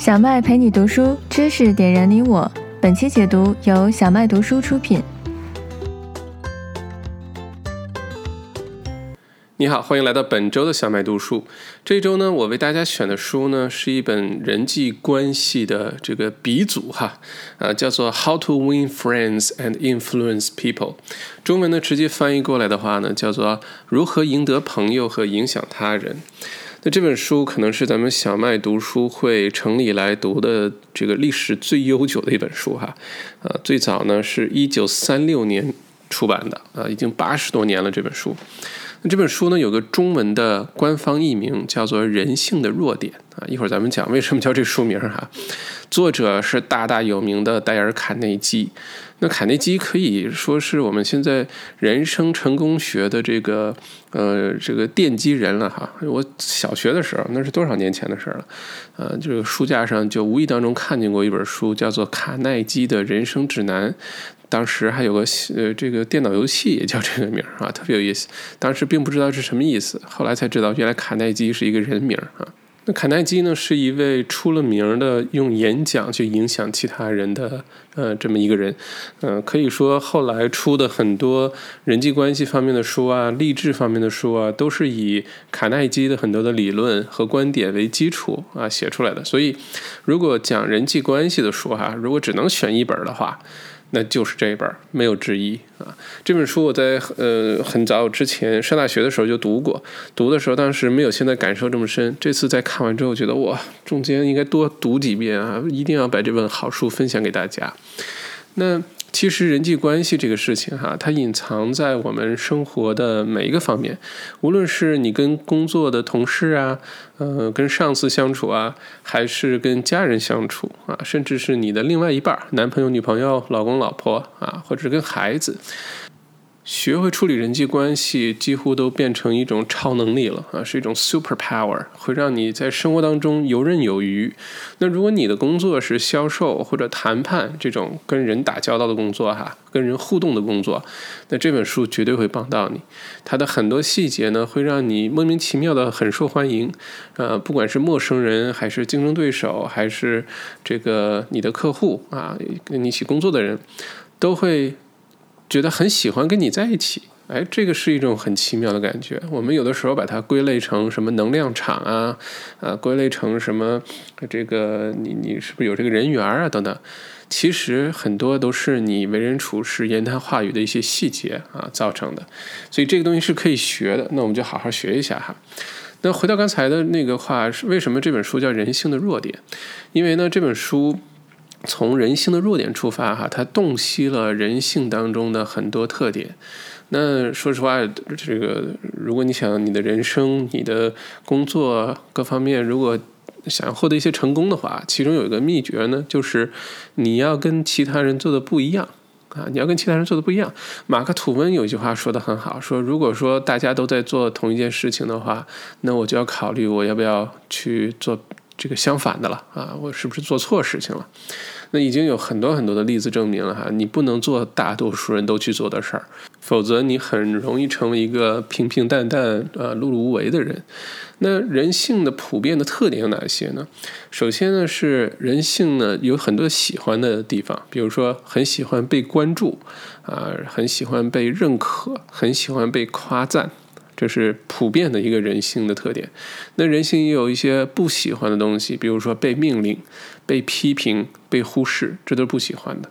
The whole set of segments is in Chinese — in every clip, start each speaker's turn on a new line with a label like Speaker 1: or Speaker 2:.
Speaker 1: 小麦陪你读书，知识点燃你我。本期解读由小麦读书出品。
Speaker 2: 你好，欢迎来到本周的小麦读书。这周呢，我为大家选的书呢，是一本人际关系的这个鼻祖哈，啊，叫做《How to Win Friends and Influence People》。中文呢，直接翻译过来的话呢，叫做《如何赢得朋友和影响他人》。那这本书可能是咱们小麦读书会成立以来读的这个历史最悠久的一本书哈，啊，最早呢是一九三六年出版的啊，已经八十多年了这本书。那这本书呢，有个中文的官方译名，叫做《人性的弱点》啊。一会儿咱们讲为什么叫这书名哈。作者是大大有名的戴尔·卡内基。那卡内基可以说是我们现在人生成功学的这个呃这个奠基人了哈。我小学的时候，那是多少年前的事了？呃，这个书架上就无意当中看见过一本书，叫做《卡耐基的人生指南》。当时还有个呃，这个电脑游戏也叫这个名儿啊，特别有意思。当时并不知道是什么意思，后来才知道原来卡耐基是一个人名啊。那卡耐基呢，是一位出了名的用演讲去影响其他人的呃这么一个人。嗯，可以说后来出的很多人际关系方面的书啊、励志方面的书啊，都是以卡耐基的很多的理论和观点为基础啊写出来的。所以，如果讲人际关系的书哈，如果只能选一本的话，那就是这一本，没有之一啊！这本书我在呃很早之前上大学的时候就读过，读的时候当时没有现在感受这么深。这次在看完之后，觉得哇，中间应该多读几遍啊！一定要把这本好书分享给大家。那。其实人际关系这个事情，哈，它隐藏在我们生活的每一个方面。无论是你跟工作的同事啊，呃，跟上司相处啊，还是跟家人相处啊，甚至是你的另外一半，男朋友、女朋友、老公、老婆啊，或者跟孩子。学会处理人际关系，几乎都变成一种超能力了啊，是一种 super power，会让你在生活当中游刃有余。那如果你的工作是销售或者谈判这种跟人打交道的工作，哈，跟人互动的工作，那这本书绝对会帮到你。它的很多细节呢，会让你莫名其妙的很受欢迎。呃，不管是陌生人，还是竞争对手，还是这个你的客户啊，跟你一起工作的人，都会。觉得很喜欢跟你在一起，哎，这个是一种很奇妙的感觉。我们有的时候把它归类成什么能量场啊，啊，归类成什么这个你你是不是有这个人缘啊等等，其实很多都是你为人处事、言谈话语的一些细节啊造成的。所以这个东西是可以学的，那我们就好好学一下哈。那回到刚才的那个话，是为什么这本书叫《人性的弱点》？因为呢，这本书。从人性的弱点出发，哈，他洞悉了人性当中的很多特点。那说实话，这个如果你想你的人生、你的工作各方面，如果想获得一些成功的话，其中有一个秘诀呢，就是你要跟其他人做的不一样啊，你要跟其他人做的不一样。马克吐温有一句话说的很好，说如果说大家都在做同一件事情的话，那我就要考虑我要不要去做。这个相反的了啊，我是不是做错事情了？那已经有很多很多的例子证明了哈，你不能做大多数人都去做的事儿，否则你很容易成为一个平平淡淡、呃碌碌无为的人。那人性的普遍的特点有哪些呢？首先呢是人性呢有很多喜欢的地方，比如说很喜欢被关注啊，很喜欢被认可，很喜欢被夸赞。这是普遍的一个人性的特点。那人性也有一些不喜欢的东西，比如说被命令、被批评、被忽视，这都是不喜欢的。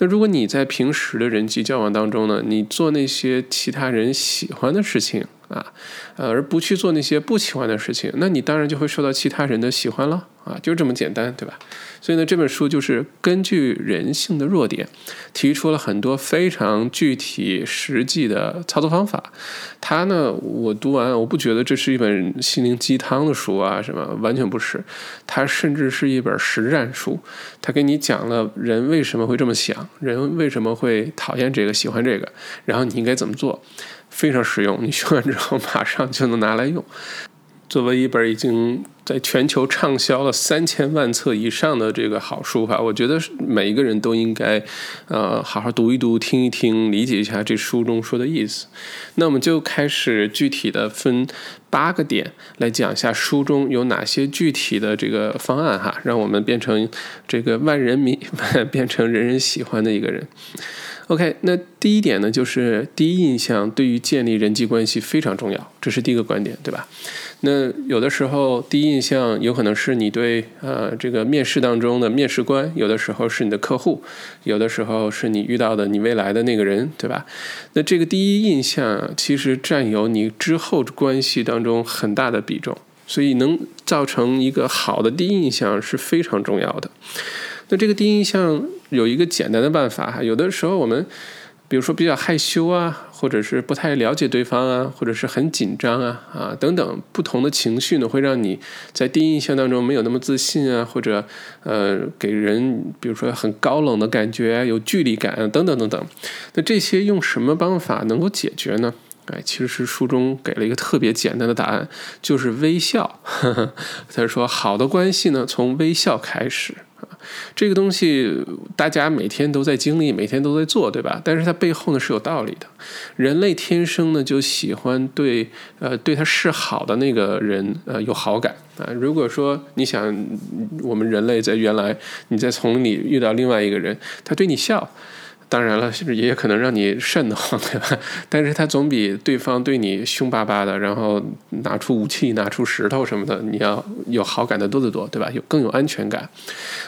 Speaker 2: 那如果你在平时的人际交往当中呢，你做那些其他人喜欢的事情。啊，而不去做那些不喜欢的事情，那你当然就会受到其他人的喜欢了啊，就这么简单，对吧？所以呢，这本书就是根据人性的弱点，提出了很多非常具体、实际的操作方法。它呢，我读完，我不觉得这是一本心灵鸡汤的书啊，什么完全不是，它甚至是一本实战书。它给你讲了人为什么会这么想，人为什么会讨厌这个、喜欢这个，然后你应该怎么做。非常实用，你学完之后马上就能拿来用。作为一本已经在全球畅销了三千万册以上的这个好书哈，我觉得每一个人都应该，呃，好好读一读、听一听、理解一下这书中说的意思。那我们就开始具体的分八个点来讲一下书中有哪些具体的这个方案哈，让我们变成这个万人迷，变成人人喜欢的一个人。OK，那第一点呢，就是第一印象对于建立人际关系非常重要，这是第一个观点，对吧？那有的时候第一印象有可能是你对呃这个面试当中的面试官，有的时候是你的客户，有的时候是你遇到的你未来的那个人，对吧？那这个第一印象其实占有你之后关系当中很大的比重，所以能造成一个好的第一印象是非常重要的。那这个第一印象有一个简单的办法，有的时候我们，比如说比较害羞啊，或者是不太了解对方啊，或者是很紧张啊啊等等不同的情绪呢，会让你在第一印象当中没有那么自信啊，或者呃给人比如说很高冷的感觉，有距离感等等等等。那这些用什么方法能够解决呢？哎，其实是书中给了一个特别简单的答案，就是微笑。他说，好的关系呢，从微笑开始。这个东西大家每天都在经历，每天都在做，对吧？但是它背后呢是有道理的。人类天生呢就喜欢对呃对他示好的那个人呃有好感啊。如果说你想我们人类在原来你在丛林遇到另外一个人，他对你笑。当然了，是也可能让你瘆得慌，对吧？但是他总比对方对你凶巴巴的，然后拿出武器、拿出石头什么的，你要有好感的多得多，对吧？有更有安全感。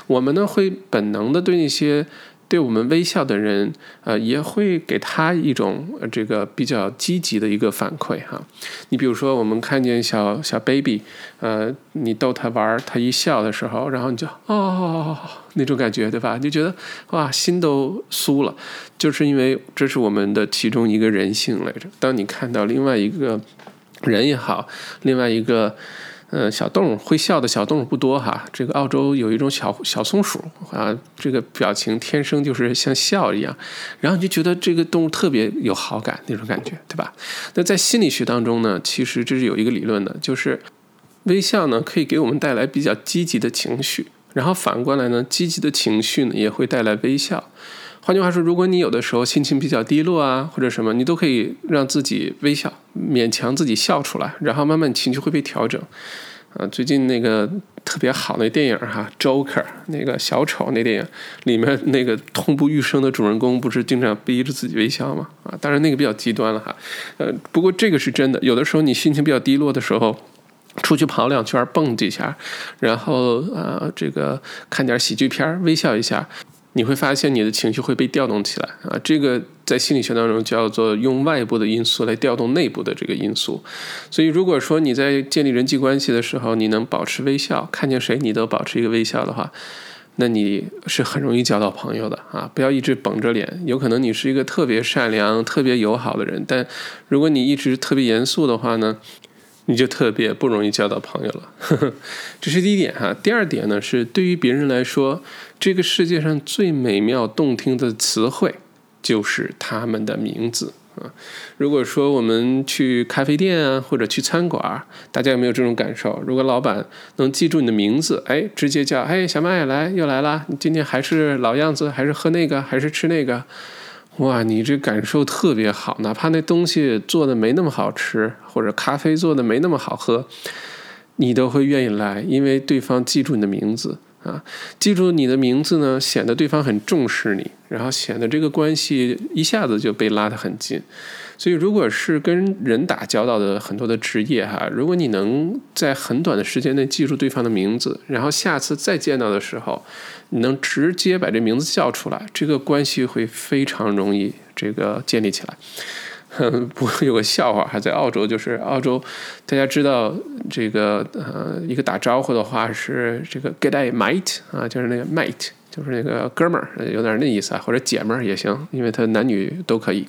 Speaker 2: 我们呢会本能的对那些。对我们微笑的人，呃，也会给他一种这个比较积极的一个反馈哈。你比如说，我们看见小小 baby，呃，你逗他玩，他一笑的时候，然后你就哦那种感觉，对吧？就觉得哇，心都酥了，就是因为这是我们的其中一个人性来着。当你看到另外一个人也好，另外一个。嗯，小动物会笑的小动物不多哈。这个澳洲有一种小小松鼠啊，这个表情天生就是像笑一样，然后你就觉得这个动物特别有好感那种感觉，对吧？那在心理学当中呢，其实这是有一个理论的，就是微笑呢可以给我们带来比较积极的情绪，然后反过来呢，积极的情绪呢也会带来微笑。换句话说，如果你有的时候心情比较低落啊，或者什么，你都可以让自己微笑，勉强自己笑出来，然后慢慢情绪会被调整。啊，最近那个特别好的电影哈，《Joker》那个小丑那电影里面那个痛不欲生的主人公，不是经常逼着自己微笑吗？啊，当然那个比较极端了哈。呃，不过这个是真的，有的时候你心情比较低落的时候，出去跑两圈，蹦几下，然后啊，这个看点喜剧片，微笑一下。你会发现你的情绪会被调动起来啊，这个在心理学当中叫做用外部的因素来调动内部的这个因素。所以如果说你在建立人际关系的时候，你能保持微笑，看见谁你都保持一个微笑的话，那你是很容易交到朋友的啊！不要一直绷着脸，有可能你是一个特别善良、特别友好的人，但如果你一直特别严肃的话呢？你就特别不容易交到朋友了，这是第一点哈。第二点呢是，对于别人来说，这个世界上最美妙动听的词汇就是他们的名字啊。如果说我们去咖啡店啊，或者去餐馆，大家有没有这种感受？如果老板能记住你的名字，哎，直接叫，哎，小麦来又来了，你今天还是老样子，还是喝那个，还是吃那个？哇，你这感受特别好，哪怕那东西做的没那么好吃，或者咖啡做的没那么好喝，你都会愿意来，因为对方记住你的名字啊，记住你的名字呢，显得对方很重视你，然后显得这个关系一下子就被拉得很近。所以，如果是跟人打交道的很多的职业哈，如果你能在很短的时间内记住对方的名字，然后下次再见到的时候，你能直接把这名字叫出来，这个关系会非常容易这个建立起来。不过有个笑话，还在澳洲，就是澳洲大家知道这个呃一个打招呼的话是这个 “good day mate” 啊，就是那个 mate，就是那个哥们儿，有点那意思啊，或者姐们儿也行，因为他男女都可以。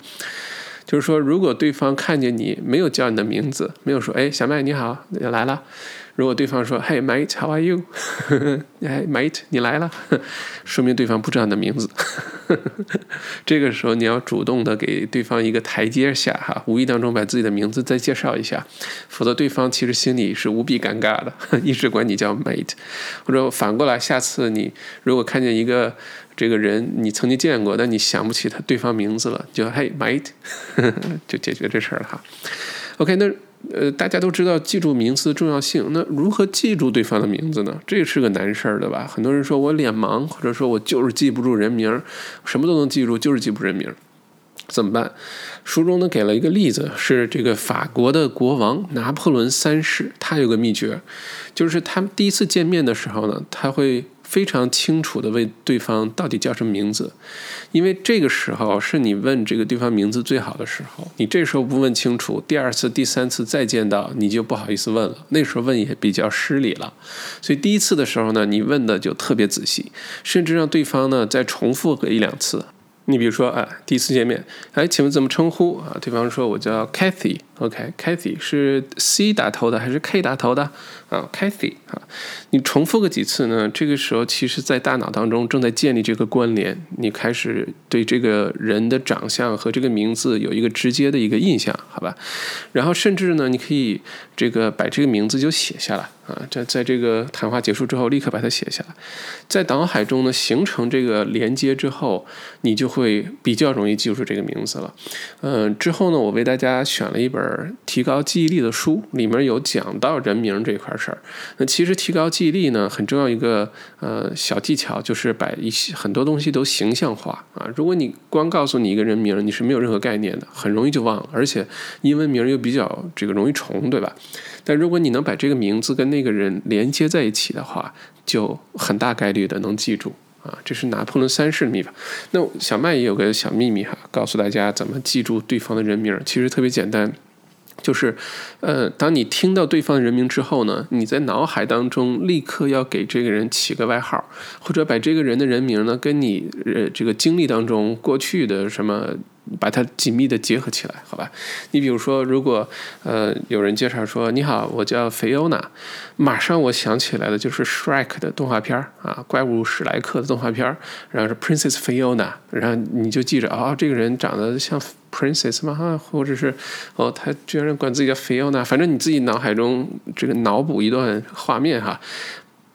Speaker 2: 就是说，如果对方看见你没有叫你的名字，没有说“哎，小麦你好，你来了”，如果对方说 “Hey mate, how are you？” 哎，mate，你来了，说明对方不知道你的名字。这个时候你要主动的给对方一个台阶下哈，无意当中把自己的名字再介绍一下，否则对方其实心里是无比尴尬的，一直管你叫 mate。或者反过来，下次你如果看见一个这个人你曾经见过，但你想不起他对方名字了，就 Hey mate，就解决这事儿了哈。OK，那。呃，大家都知道记住名字的重要性。那如何记住对方的名字呢？这是个难事儿，对吧？很多人说我脸盲，或者说我就是记不住人名，什么都能记住，就是记不住人名，怎么办？书中呢给了一个例子，是这个法国的国王拿破仑三世，他有个秘诀，就是他们第一次见面的时候呢，他会。非常清楚的问对方到底叫什么名字，因为这个时候是你问这个对方名字最好的时候。你这时候不问清楚，第二次、第三次再见到你就不好意思问了，那时候问也比较失礼了。所以第一次的时候呢，你问的就特别仔细，甚至让对方呢再重复个一两次。你比如说啊，第一次见面，哎，请问怎么称呼啊？对方说我叫 Kathy，OK，Kathy 是 C 打头的还是 K 打头的？啊，Kathy 啊，你重复个几次呢？这个时候，其实，在大脑当中正在建立这个关联，你开始对这个人的长相和这个名字有一个直接的一个印象，好吧？然后，甚至呢，你可以这个把这个名字就写下来啊，在在这个谈话结束之后，立刻把它写下来，在脑海中呢形成这个连接之后，你就会比较容易记住这个名字了。嗯，之后呢，我为大家选了一本提高记忆力的书，里面有讲到人名这块。事儿，那其实提高记忆力呢，很重要一个呃小技巧，就是把一些很多东西都形象化啊。如果你光告诉你一个人名，你是没有任何概念的，很容易就忘了，而且英文名又比较这个容易重，对吧？但如果你能把这个名字跟那个人连接在一起的话，就很大概率的能记住啊。这是拿破仑三世的秘法。那小麦也有个小秘密哈，告诉大家怎么记住对方的人名，其实特别简单。就是，呃，当你听到对方的人名之后呢，你在脑海当中立刻要给这个人起个外号，或者把这个人的人名呢跟你呃这个经历当中过去的什么。把它紧密的结合起来，好吧？你比如说，如果呃有人介绍说你好，我叫菲欧娜，马上我想起来的就是《Shrek》的动画片啊，怪物史莱克的动画片然后是 Princess Fiona，然后你就记着啊，这个人长得像 Princess 吗？哈，或者是哦，他居然管自己叫菲欧娜，反正你自己脑海中这个脑补一段画面哈。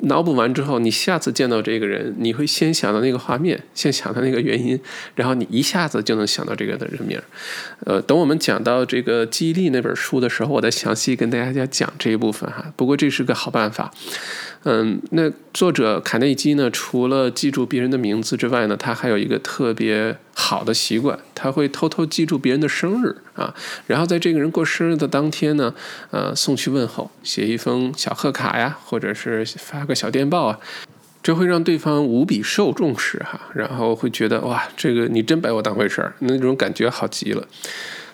Speaker 2: 脑补完之后，你下次见到这个人，你会先想到那个画面，先想到那个原因，然后你一下子就能想到这个的人名。呃，等我们讲到这个记忆力那本书的时候，我再详细跟大家讲这一部分哈。不过这是个好办法。嗯，那作者卡内基呢，除了记住别人的名字之外呢，他还有一个特别好的习惯，他会偷偷记住别人的生日啊，然后在这个人过生日的当天呢，呃，送去问候，写一封小贺卡呀，或者是发个小电报啊，这会让对方无比受重视哈，然后会觉得哇，这个你真把我当回事儿，那种感觉好极了。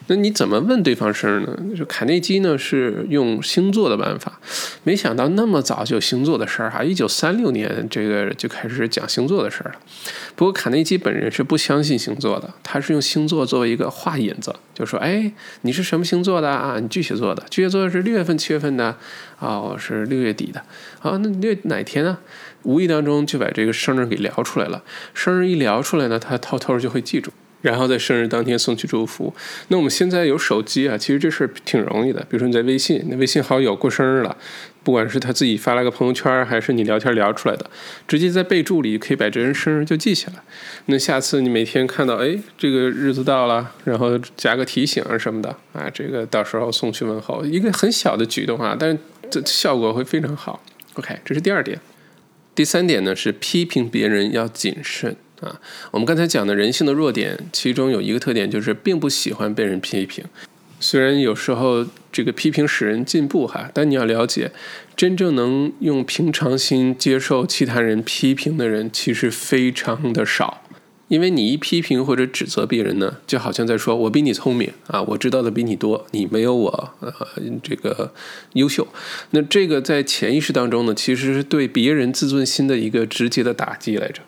Speaker 2: 那你怎么问对方生日呢？就卡内基呢是用星座的办法，没想到那么早就星座的事儿哈，一九三六年这个就开始讲星座的事儿了。不过卡内基本人是不相信星座的，他是用星座作为一个话引子，就说：“哎，你是什么星座的啊？你巨蟹座的，巨蟹座是六月份、七月份的，哦，是六月底的。啊，那六哪天啊？无意当中就把这个生日给聊出来了。生日一聊出来呢，他偷偷就会记住。”然后在生日当天送去祝福。那我们现在有手机啊，其实这事儿挺容易的。比如说你在微信，那微信好友过生日了，不管是他自己发了个朋友圈，还是你聊天聊出来的，直接在备注里可以把这人生日就记下来。那下次你每天看到，哎，这个日子到了，然后加个提醒啊什么的啊，这个到时候送去问候，一个很小的举动啊，但是这效果会非常好。OK，这是第二点。第三点呢是批评别人要谨慎。啊，我们刚才讲的人性的弱点，其中有一个特点就是并不喜欢被人批评。虽然有时候这个批评使人进步哈，但你要了解，真正能用平常心接受其他人批评的人，其实非常的少。因为你一批评或者指责别人呢，就好像在说我比你聪明啊，我知道的比你多，你没有我呃这个优秀。那这个在潜意识当中呢，其实是对别人自尊心的一个直接的打击来着。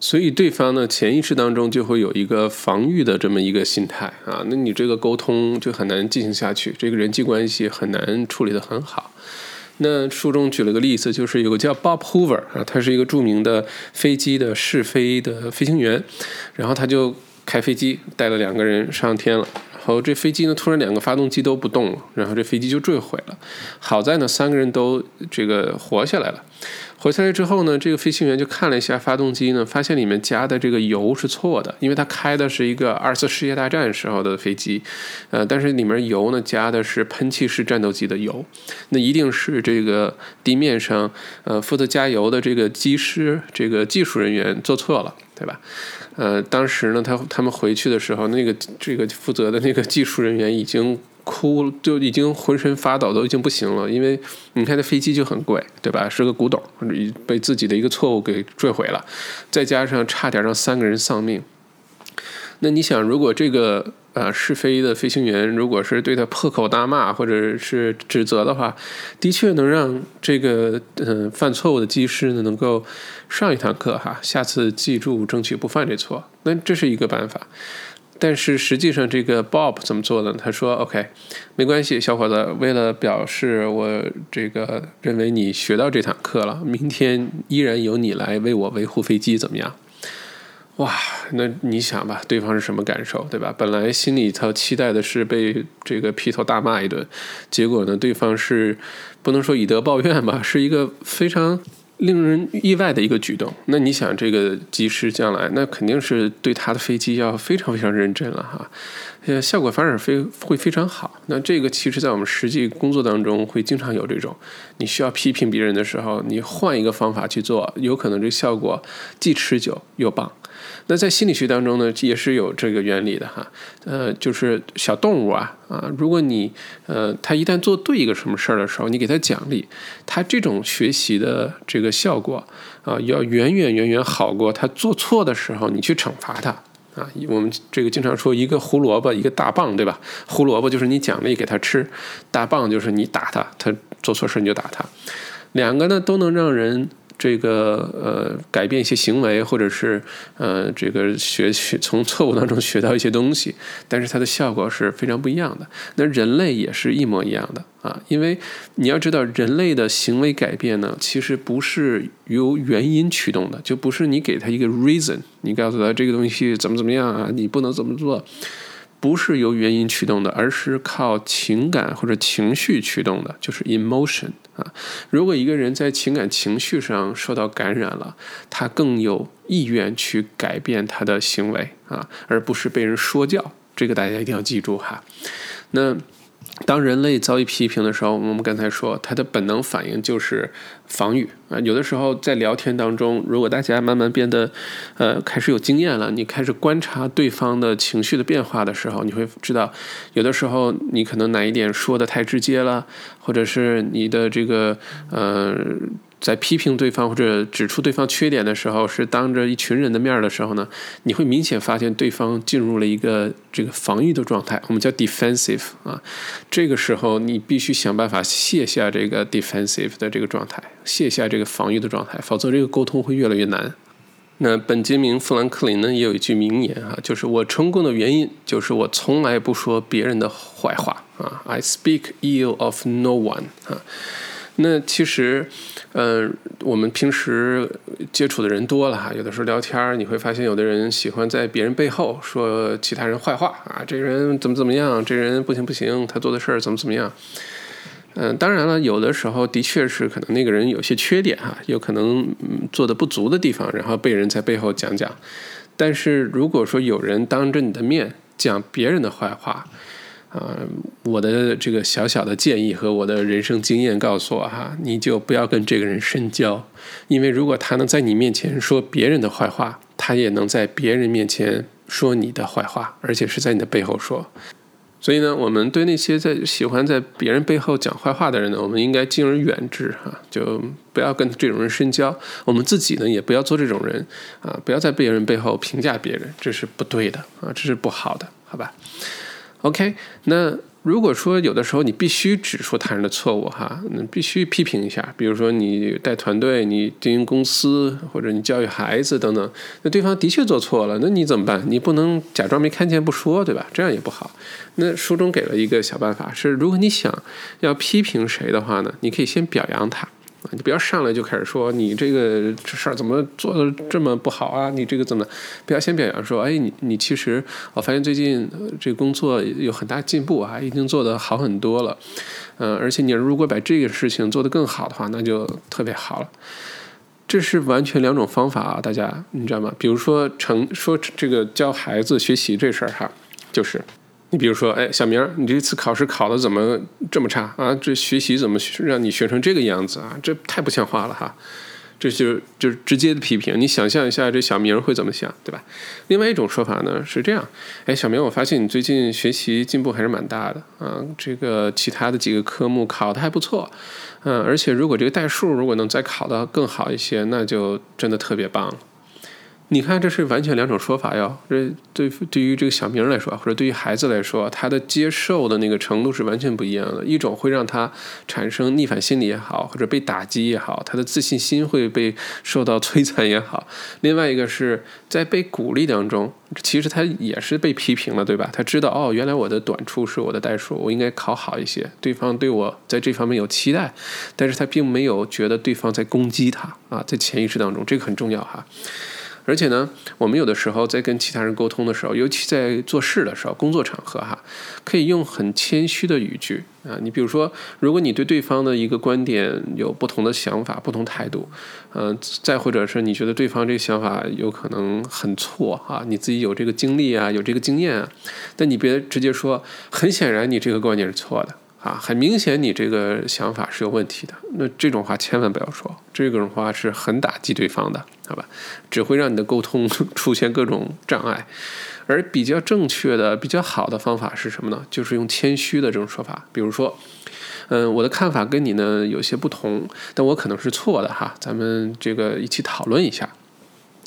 Speaker 2: 所以对方呢，潜意识当中就会有一个防御的这么一个心态啊，那你这个沟通就很难进行下去，这个人际关系很难处理得很好。那书中举了个例子，就是有个叫 Bob Hoover 啊，他是一个著名的飞机的试飞的飞行员，然后他就开飞机带了两个人上天了。然后这飞机呢，突然两个发动机都不动了，然后这飞机就坠毁了。好在呢，三个人都这个活下来了。活下来之后呢，这个飞行员就看了一下发动机呢，发现里面加的这个油是错的，因为他开的是一个二次世界大战时候的飞机，呃，但是里面油呢加的是喷气式战斗机的油，那一定是这个地面上呃负责加油的这个机师这个技术人员做错了，对吧？呃，当时呢，他他们回去的时候，那个这个负责的那个技术人员已经哭，就已经浑身发抖，都已经不行了。因为你看，这飞机就很贵，对吧？是个古董，被自己的一个错误给坠毁了，再加上差点让三个人丧命。那你想，如果这个呃试飞的飞行员如果是对他破口大骂或者是指责的话，的确能让这个嗯犯错误的机师呢能够上一堂课哈，下次记住争取不犯这错。那这是一个办法。但是实际上，这个 Bob 怎么做的？他说：“OK，没关系，小伙子，为了表示我这个认为你学到这堂课了，明天依然由你来为我维护飞机，怎么样？”哇，那你想吧，对方是什么感受，对吧？本来心里头期待的是被这个劈头大骂一顿，结果呢，对方是不能说以德报怨吧，是一个非常。令人意外的一个举动。那你想，这个机师将来那肯定是对他的飞机要非常非常认真了哈，呃，效果反而非会非常好。那这个其实在我们实际工作当中会经常有这种，你需要批评别人的时候，你换一个方法去做，有可能这效果既持久又棒。那在心理学当中呢，也是有这个原理的哈，呃，就是小动物啊啊，如果你呃，它一旦做对一个什么事儿的时候，你给它奖励，它这种学习的这个效果啊，要远远远远好过它做错的时候你去惩罚它啊。我们这个经常说一个胡萝卜一个大棒，对吧？胡萝卜就是你奖励给它吃，大棒就是你打它，它做错事你就打它，两个呢都能让人。这个呃，改变一些行为，或者是呃，这个学学从错误当中学到一些东西，但是它的效果是非常不一样的。那人类也是一模一样的啊，因为你要知道，人类的行为改变呢，其实不是由原因驱动的，就不是你给他一个 reason，你告诉他这个东西怎么怎么样啊，你不能怎么做。不是由原因驱动的，而是靠情感或者情绪驱动的，就是 emotion 啊。如果一个人在情感情绪上受到感染了，他更有意愿去改变他的行为啊，而不是被人说教。这个大家一定要记住哈。那。当人类遭遇批评的时候，我们刚才说，他的本能反应就是防御啊。有的时候在聊天当中，如果大家慢慢变得，呃，开始有经验了，你开始观察对方的情绪的变化的时候，你会知道，有的时候你可能哪一点说的太直接了，或者是你的这个，呃。在批评对方或者指出对方缺点的时候，是当着一群人的面的时候呢，你会明显发现对方进入了一个这个防御的状态，我们叫 defensive 啊。这个时候你必须想办法卸下这个 defensive 的这个状态，卸下这个防御的状态，否则这个沟通会越来越难。那本杰明·富兰克林呢也有一句名言啊，就是我成功的原因就是我从来不说别人的坏话啊，I speak ill of no one 啊。那其实，嗯，我们平时接触的人多了哈，有的时候聊天你会发现有的人喜欢在别人背后说其他人坏话啊，这个人怎么怎么样，这人不行不行，他做的事儿怎么怎么样。嗯，当然了，有的时候的确是可能那个人有些缺点哈，有可能做的不足的地方，然后被人在背后讲讲。但是如果说有人当着你的面讲别人的坏话，啊，我的这个小小的建议和我的人生经验告诉我哈，你就不要跟这个人深交，因为如果他能在你面前说别人的坏话，他也能在别人面前说你的坏话，而且是在你的背后说。所以呢，我们对那些在喜欢在别人背后讲坏话的人呢，我们应该敬而远之哈，就不要跟这种人深交。我们自己呢，也不要做这种人啊，不要在别人背后评价别人，这是不对的啊，这是不好的，好吧？OK，那如果说有的时候你必须指出他人的错误哈，那必须批评一下。比如说你带团队、你经营公司或者你教育孩子等等，那对方的确做错了，那你怎么办？你不能假装没看见不说，对吧？这样也不好。那书中给了一个小办法，是如果你想要批评谁的话呢，你可以先表扬他。你不要上来就开始说你这个这事儿怎么做的这么不好啊？你这个怎么？不要先表扬说，哎，你你其实我发现最近这个工作有很大进步啊，已经做得好很多了。嗯，而且你如果把这个事情做得更好的话，那就特别好了。这是完全两种方法啊，大家你知道吗？比如说成说这个教孩子学习这事儿哈，就是。你比如说，哎，小明，你这次考试考的怎么这么差啊？这学习怎么让你学成这个样子啊？这太不像话了哈！这就就是直接的批评。你想象一下，这小明会怎么想，对吧？另外一种说法呢是这样，哎，小明，我发现你最近学习进步还是蛮大的啊。这个其他的几个科目考的还不错，嗯，而且如果这个代数如果能再考的更好一些，那就真的特别棒。你看，这是完全两种说法哟。这对对于这个小明来说，或者对于孩子来说，他的接受的那个程度是完全不一样的。一种会让他产生逆反心理也好，或者被打击也好，他的自信心会被受到摧残也好。另外一个是在被鼓励当中，其实他也是被批评了，对吧？他知道哦，原来我的短处是我的代数，我应该考好一些。对方对我在这方面有期待，但是他并没有觉得对方在攻击他啊，在潜意识当中，这个很重要哈。而且呢，我们有的时候在跟其他人沟通的时候，尤其在做事的时候、工作场合哈，可以用很谦虚的语句啊。你比如说，如果你对对方的一个观点有不同的想法、不同态度，嗯，再或者是你觉得对方这个想法有可能很错啊，你自己有这个经历啊、有这个经验啊，但你别直接说，很显然你这个观点是错的。啊，很明显你这个想法是有问题的。那这种话千万不要说，这种话是很打击对方的，好吧？只会让你的沟通 出现各种障碍。而比较正确的、比较好的方法是什么呢？就是用谦虚的这种说法，比如说，嗯，我的看法跟你呢有些不同，但我可能是错的哈，咱们这个一起讨论一下。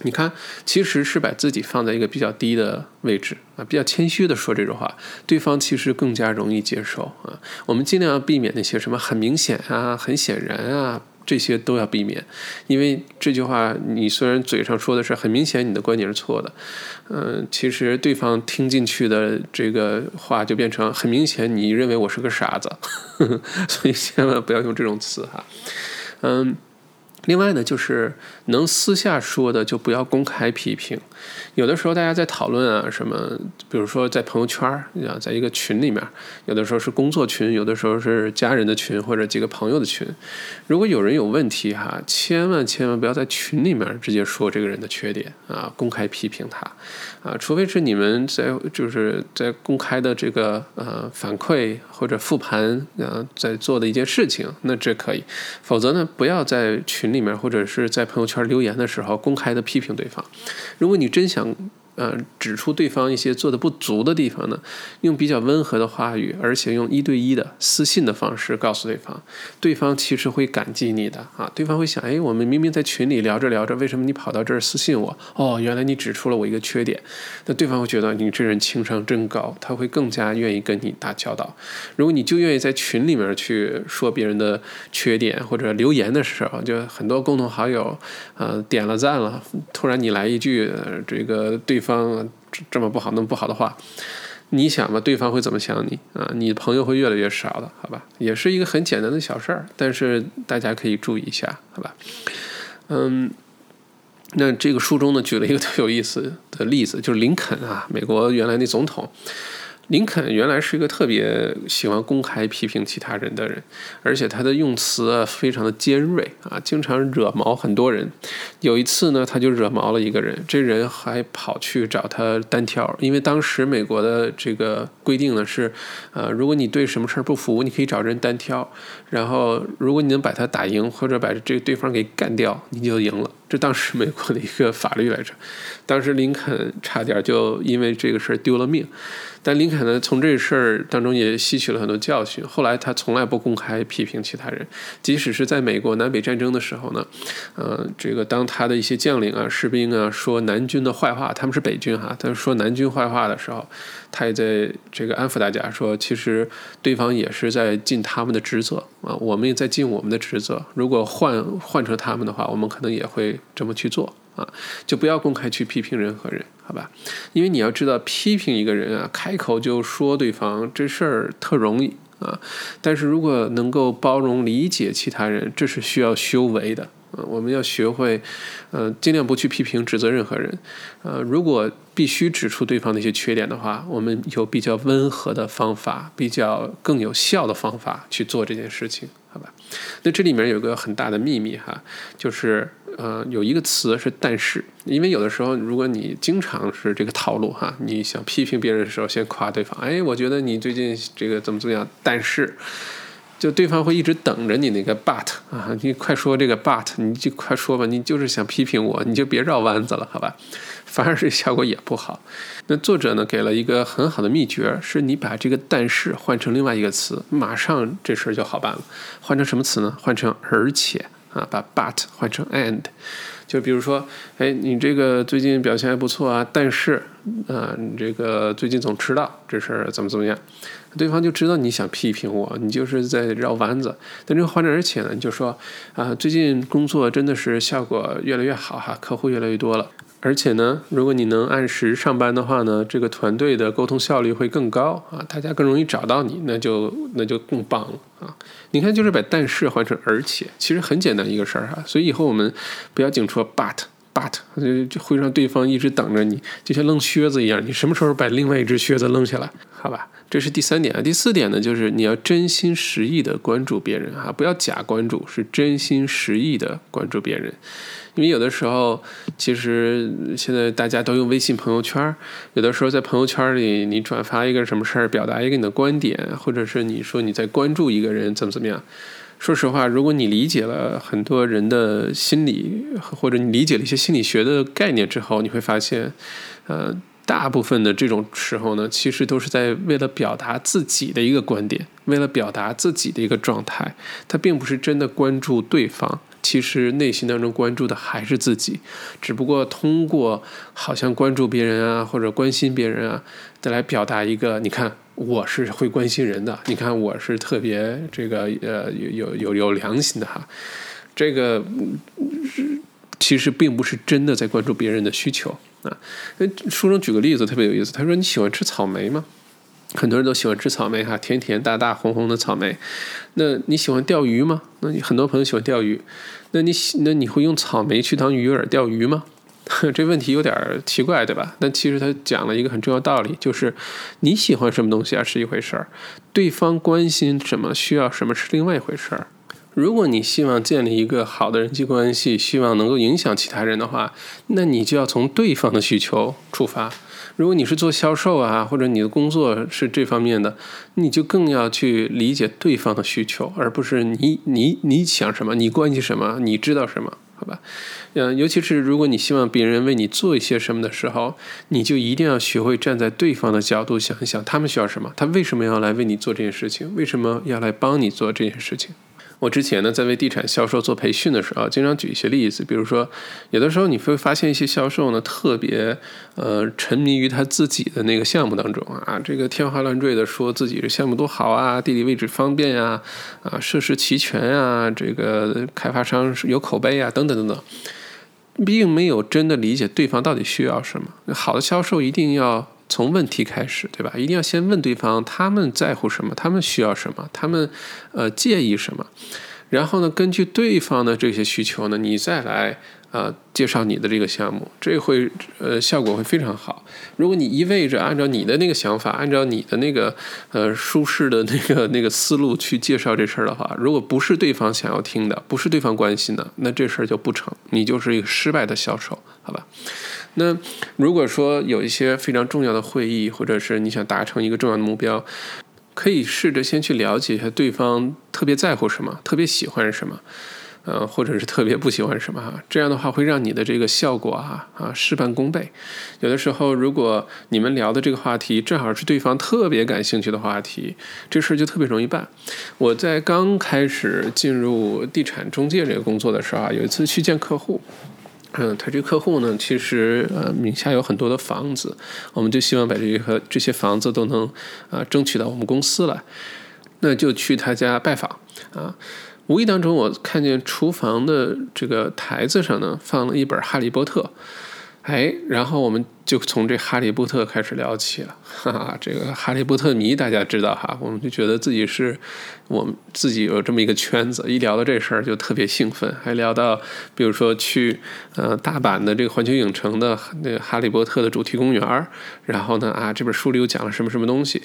Speaker 2: 你看，其实是把自己放在一个比较低的位置啊，比较谦虚的说这种话，对方其实更加容易接受啊。我们尽量要避免那些什么很明显啊、很显然啊，这些都要避免，因为这句话你虽然嘴上说的是很明显你的观点是错的，嗯，其实对方听进去的这个话就变成很明显你认为我是个傻子，所以千万不要用这种词哈，嗯。另外呢，就是能私下说的就不要公开批评。有的时候大家在讨论啊，什么，比如说在朋友圈儿，啊，在一个群里面，有的时候是工作群，有的时候是家人的群或者几个朋友的群。如果有人有问题哈，千万千万不要在群里面直接说这个人的缺点啊，公开批评他啊，除非是你们在就是在公开的这个呃反馈或者复盘啊在做的一件事情，那这可以。否则呢，不要在群里面或者是在朋友圈留言的时候公开的批评对方。如果你真想。呃，指出对方一些做的不足的地方呢，用比较温和的话语，而且用一对一的私信的方式告诉对方，对方其实会感激你的啊。对方会想，哎，我们明明在群里聊着聊着，为什么你跑到这儿私信我？哦，原来你指出了我一个缺点。那对方会觉得你这人情商真高，他会更加愿意跟你打交道。如果你就愿意在群里面去说别人的缺点或者留言的时候，就很多共同好友，呃，点了赞了，突然你来一句这个对。方这这么不好，那么不好的话，你想吧，对方会怎么想你啊？你朋友会越来越少的，好吧？也是一个很简单的小事儿，但是大家可以注意一下，好吧？嗯，那这个书中呢，举了一个特有意思的例子，就是林肯啊，美国原来那总统。林肯原来是一个特别喜欢公开批评其他人的人，而且他的用词啊非常的尖锐啊，经常惹毛很多人。有一次呢，他就惹毛了一个人，这人还跑去找他单挑，因为当时美国的这个规定呢是，呃，如果你对什么事儿不服，你可以找人单挑，然后如果你能把他打赢或者把这对方给干掉，你就赢了。这当时美国的一个法律来着。当时林肯差点就因为这个事儿丢了命。但林肯呢，从这事儿当中也吸取了很多教训。后来他从来不公开批评其他人，即使是在美国南北战争的时候呢，呃，这个当他的一些将领啊、士兵啊说南军的坏话，他们是北军哈，他说南军坏话的时候，他也在这个安抚大家说，其实对方也是在尽他们的职责啊，我们也在尽我们的职责。如果换换成他们的话，我们可能也会这么去做。啊，就不要公开去批评任何人，好吧？因为你要知道，批评一个人啊，开口就说对方这事儿特容易啊，但是如果能够包容理解其他人，这是需要修为的。呃，我们要学会，呃，尽量不去批评、指责任何人。呃，如果必须指出对方的一些缺点的话，我们有比较温和的方法，比较更有效的方法去做这件事情，好吧？那这里面有个很大的秘密哈，就是呃，有一个词是“但是”，因为有的时候，如果你经常是这个套路哈，你想批评别人的时候，先夸对方，哎，我觉得你最近这个怎么怎么样，但是。就对方会一直等着你那个 but 啊，你快说这个 but，你就快说吧，你就是想批评我，你就别绕弯子了，好吧？反而是效果也不好。那作者呢给了一个很好的秘诀，是你把这个但是换成另外一个词，马上这事儿就好办了。换成什么词呢？换成而且啊，把 but 换成 and。就比如说，哎，你这个最近表现还不错啊，但是，啊，你这个最近总迟到，这事儿怎么怎么样？对方就知道你想批评我，你就是在绕弯子。但这个换着而且呢，你就说，啊，最近工作真的是效果越来越好哈，客户越来越多了。而且呢，如果你能按时上班的话呢，这个团队的沟通效率会更高啊，大家更容易找到你，那就那就更棒了啊！你看，就是把但是换成而且，其实很简单一个事儿哈。所以以后我们不要净说 but but，就会让对方一直等着你，就像扔靴子一样，你什么时候把另外一只靴子扔下来？好吧，这是第三点啊。第四点呢，就是你要真心实意的关注别人啊，不要假关注，是真心实意的关注别人。因为有的时候，其实现在大家都用微信朋友圈有的时候在朋友圈里，你转发一个什么事儿，表达一个你的观点，或者是你说你在关注一个人怎么怎么样。说实话，如果你理解了很多人的心理，或者你理解了一些心理学的概念之后，你会发现，呃，大部分的这种时候呢，其实都是在为了表达自己的一个观点，为了表达自己的一个状态，他并不是真的关注对方。其实内心当中关注的还是自己，只不过通过好像关注别人啊，或者关心别人啊，再来表达一个，你看我是会关心人的，你看我是特别这个呃有有有有良心的哈，这个其实并不是真的在关注别人的需求啊。书中举个例子特别有意思，他说你喜欢吃草莓吗？很多人都喜欢吃草莓哈，甜甜大大红红的草莓。那你喜欢钓鱼吗？那你很多朋友喜欢钓鱼。那你喜那你会用草莓去当鱼饵钓鱼吗？这问题有点奇怪，对吧？但其实他讲了一个很重要道理，就是你喜欢什么东西啊是一回事儿，对方关心什么需要什么是另外一回事儿。如果你希望建立一个好的人际关系，希望能够影响其他人的话，那你就要从对方的需求出发。如果你是做销售啊，或者你的工作是这方面的，你就更要去理解对方的需求，而不是你你你想什么，你关心什么，你知道什么，好吧？嗯，尤其是如果你希望别人为你做一些什么的时候，你就一定要学会站在对方的角度想一想，他们需要什么，他为什么要来为你做这件事情，为什么要来帮你做这件事情。我之前呢，在为地产销售做培训的时候，经常举一些例子，比如说，有的时候你会发现一些销售呢，特别呃沉迷于他自己的那个项目当中啊，这个天花乱坠的说自己的项目多好啊，地理位置方便呀，啊设施齐全啊，这个开发商有口碑啊，等等等等，并没有真的理解对方到底需要什么。好的销售一定要。从问题开始，对吧？一定要先问对方他们在乎什么，他们需要什么，他们呃介意什么，然后呢，根据对方的这些需求呢，你再来呃介绍你的这个项目，这会呃效果会非常好。如果你一味着按照你的那个想法，按照你的那个呃舒适的那个那个思路去介绍这事儿的话，如果不是对方想要听的，不是对方关心的，那这事儿就不成，你就是一个失败的销售，好吧？那如果说有一些非常重要的会议，或者是你想达成一个重要的目标，可以试着先去了解一下对方特别在乎什么，特别喜欢什么。呃，或者是特别不喜欢什么哈，这样的话会让你的这个效果啊啊事半功倍。有的时候，如果你们聊的这个话题正好是对方特别感兴趣的话题，这事儿就特别容易办。我在刚开始进入地产中介这个工作的时候啊，有一次去见客户，嗯，他这个客户呢，其实呃名下有很多的房子，我们就希望把这个这些房子都能啊争取到我们公司来，那就去他家拜访啊。无意当中，我看见厨房的这个台子上呢，放了一本《哈利波特》，哎，然后我们。就从这《哈利波特》开始聊起了，哈哈，这个哈利波特迷大家知道哈，我们就觉得自己是我们自己有这么一个圈子，一聊到这事儿就特别兴奋，还聊到比如说去呃大阪的这个环球影城的那个《哈利波特》的主题公园然后呢啊这本书里又讲了什么什么东西，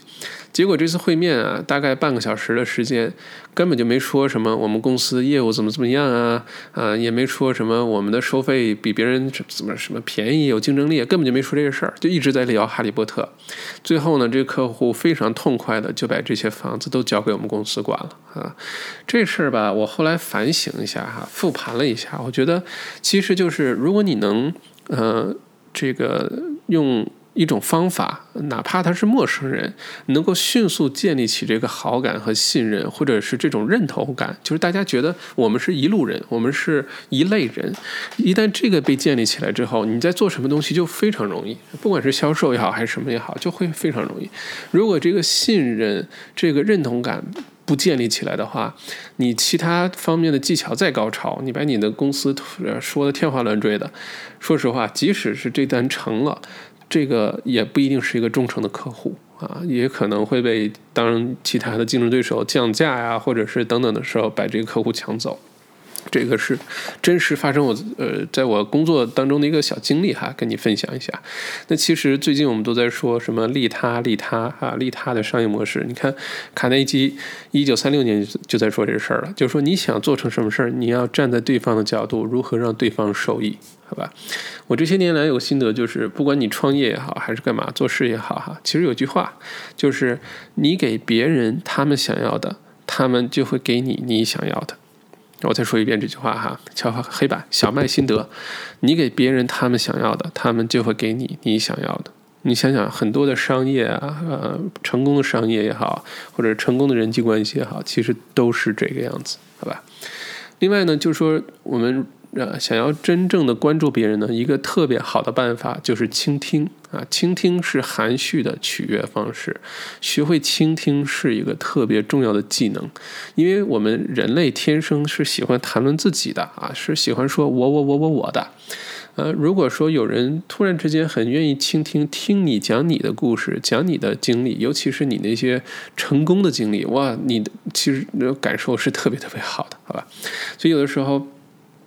Speaker 2: 结果这次会面啊大概半个小时的时间，根本就没说什么我们公司业务怎么怎么样啊啊也没说什么我们的收费比别人怎么什么便宜有竞争力，根本就没。说这个事儿就一直在聊《哈利波特》，最后呢，这个客户非常痛快的就把这些房子都交给我们公司管了啊。这事儿吧，我后来反省一下哈，复盘了一下，我觉得其实就是如果你能呃这个用。一种方法，哪怕他是陌生人，能够迅速建立起这个好感和信任，或者是这种认同感，就是大家觉得我们是一路人，我们是一类人。一旦这个被建立起来之后，你在做什么东西就非常容易，不管是销售也好，还是什么也好，就会非常容易。如果这个信任、这个认同感不建立起来的话，你其他方面的技巧再高超，你把你的公司说的天花乱坠的，说实话，即使是这单成了。这个也不一定是一个忠诚的客户啊，也可能会被当其他的竞争对手降价呀，或者是等等的时候把这个客户抢走。这个是真实发生我呃在我工作当中的一个小经历哈，跟你分享一下。那其实最近我们都在说什么利他利他啊利他的商业模式。你看卡内基一九三六年就在说这事儿了，就是说你想做成什么事儿，你要站在对方的角度，如何让对方受益，好吧？我这些年来有个心得，就是不管你创业也好，还是干嘛做事也好哈，其实有句话就是你给别人他们想要的，他们就会给你你想要的。我再说一遍这句话哈，敲黑板，小麦心得：你给别人他们想要的，他们就会给你你想要的。你想想，很多的商业啊，呃，成功的商业也好，或者成功的人际关系也好，其实都是这个样子，好吧？另外呢，就是说我们。呃，想要真正的关注别人呢，一个特别好的办法就是倾听啊。倾听是含蓄的取悦方式，学会倾听是一个特别重要的技能。因为我们人类天生是喜欢谈论自己的啊，是喜欢说我我我我我的。呃，如果说有人突然之间很愿意倾听，听你讲你的故事，讲你的经历，尤其是你那些成功的经历，哇，你的其实感受是特别特别好的，好吧？所以有的时候。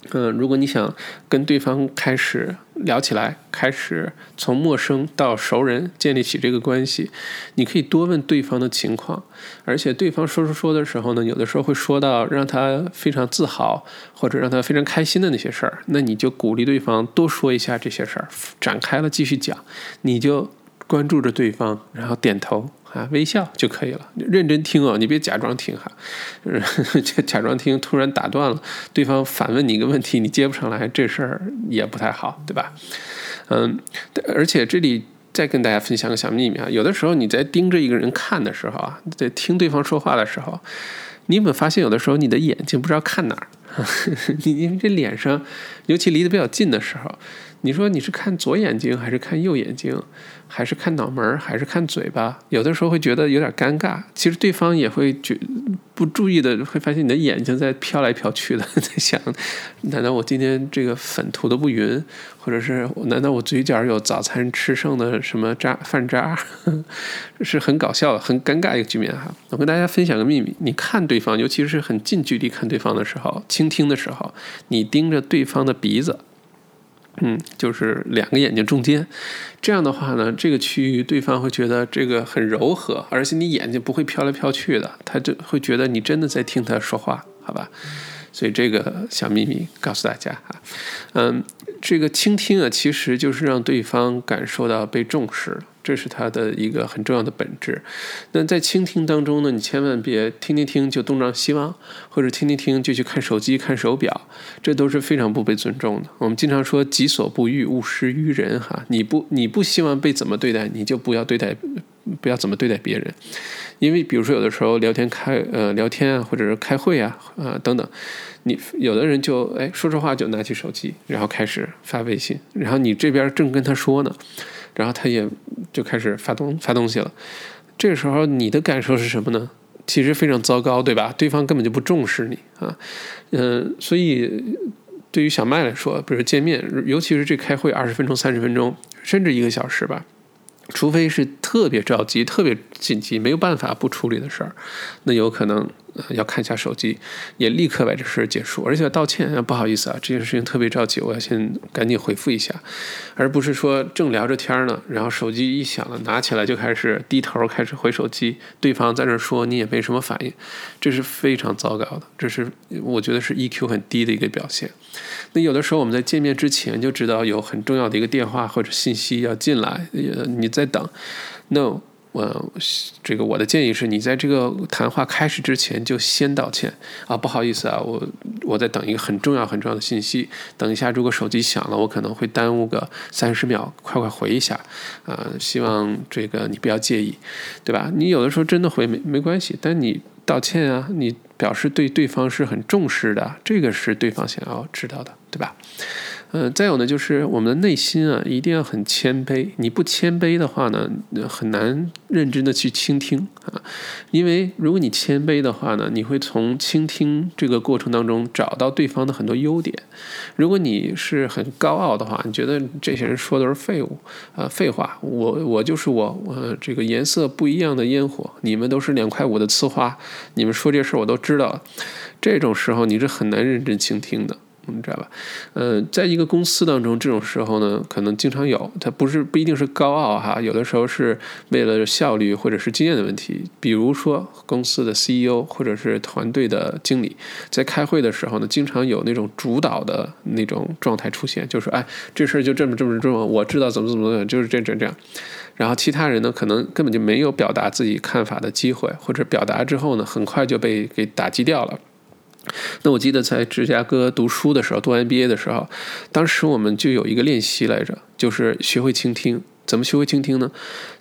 Speaker 2: 嗯，如果你想跟对方开始聊起来，开始从陌生到熟人建立起这个关系，你可以多问对方的情况，而且对方说说说的时候呢，有的时候会说到让他非常自豪或者让他非常开心的那些事儿，那你就鼓励对方多说一下这些事儿，展开了继续讲，你就关注着对方，然后点头。啊，微笑就可以了，认真听哦，你别假装听哈，假装听，突然打断了，对方反问你一个问题，你接不上来，这事儿也不太好，对吧？嗯，而且这里再跟大家分享个小秘密啊，有的时候你在盯着一个人看的时候啊，在听对方说话的时候，你有没有发现有的时候你的眼睛不知道看哪儿？你因为这脸上，尤其离得比较近的时候。你说你是看左眼睛还是看右眼睛，还是看脑门儿还是看嘴巴？有的时候会觉得有点尴尬。其实对方也会觉不注意的，会发现你的眼睛在飘来飘去的，在想：难道我今天这个粉涂的不匀？或者是难道我嘴角有早餐吃剩的什么渣饭渣？是很搞笑的、很尴尬一个局面哈。我跟大家分享个秘密：你看对方，尤其是很近距离看对方的时候，倾听的时候，你盯着对方的鼻子。嗯，就是两个眼睛中间，这样的话呢，这个区域对方会觉得这个很柔和，而且你眼睛不会飘来飘去的，他就会觉得你真的在听他说话，好吧？所以这个小秘密告诉大家哈，嗯，这个倾听啊，其实就是让对方感受到被重视。这是他的一个很重要的本质。那在倾听当中呢，你千万别听听听就东张西望，或者听听听就去看手机、看手表，这都是非常不被尊重的。我们经常说“己所不欲，勿施于人”哈，你不你不希望被怎么对待，你就不要对待，不要怎么对待别人。因为比如说有的时候聊天开呃聊天啊，或者是开会啊啊等等，你有的人就哎说实话就拿起手机，然后开始发微信，然后你这边正跟他说呢。然后他也就开始发东发东西了，这个时候你的感受是什么呢？其实非常糟糕，对吧？对方根本就不重视你啊，嗯，所以对于小麦来说，比如见面，尤其是这开会二十分钟、三十分钟，甚至一个小时吧，除非是特别着急、特别紧急、没有办法不处理的事儿，那有可能。要看一下手机，也立刻把这事结束，而且要道歉啊。不好意思啊，这件事情特别着急，我要先赶紧回复一下，而不是说正聊着天呢，然后手机一响了，拿起来就开始低头开始回手机，对方在那说你也没什么反应，这是非常糟糕的，这是我觉得是 EQ 很低的一个表现。那有的时候我们在见面之前就知道有很重要的一个电话或者信息要进来，你在等，No。我这个我的建议是你在这个谈话开始之前就先道歉啊，不好意思啊，我我在等一个很重要很重要的信息，等一下如果手机响了，我可能会耽误个三十秒，快快回一下啊，希望这个你不要介意，对吧？你有的时候真的回没没关系，但你道歉啊，你表示对对方是很重视的，这个是对方想要知道的，对吧？嗯，再有呢，就是我们的内心啊，一定要很谦卑。你不谦卑的话呢，很难认真的去倾听啊。因为如果你谦卑的话呢，你会从倾听这个过程当中找到对方的很多优点。如果你是很高傲的话，你觉得这些人说的是废物啊，废话，我我就是我，我这个颜色不一样的烟火，你们都是两块五的呲花，你们说这事我都知道。这种时候你是很难认真倾听的。你知道吧？呃，在一个公司当中，这种时候呢，可能经常有。它不是不一定是高傲哈，有的时候是为了效率或者是经验的问题。比如说，公司的 CEO 或者是团队的经理在开会的时候呢，经常有那种主导的那种状态出现，就是哎，这事儿就这么这么这么，我知道怎么怎么怎么，就是这这这样。然后其他人呢，可能根本就没有表达自己看法的机会，或者表达之后呢，很快就被给打击掉了。那我记得在芝加哥读书的时候，读 MBA 的时候，当时我们就有一个练习来着，就是学会倾听。怎么学会倾听呢？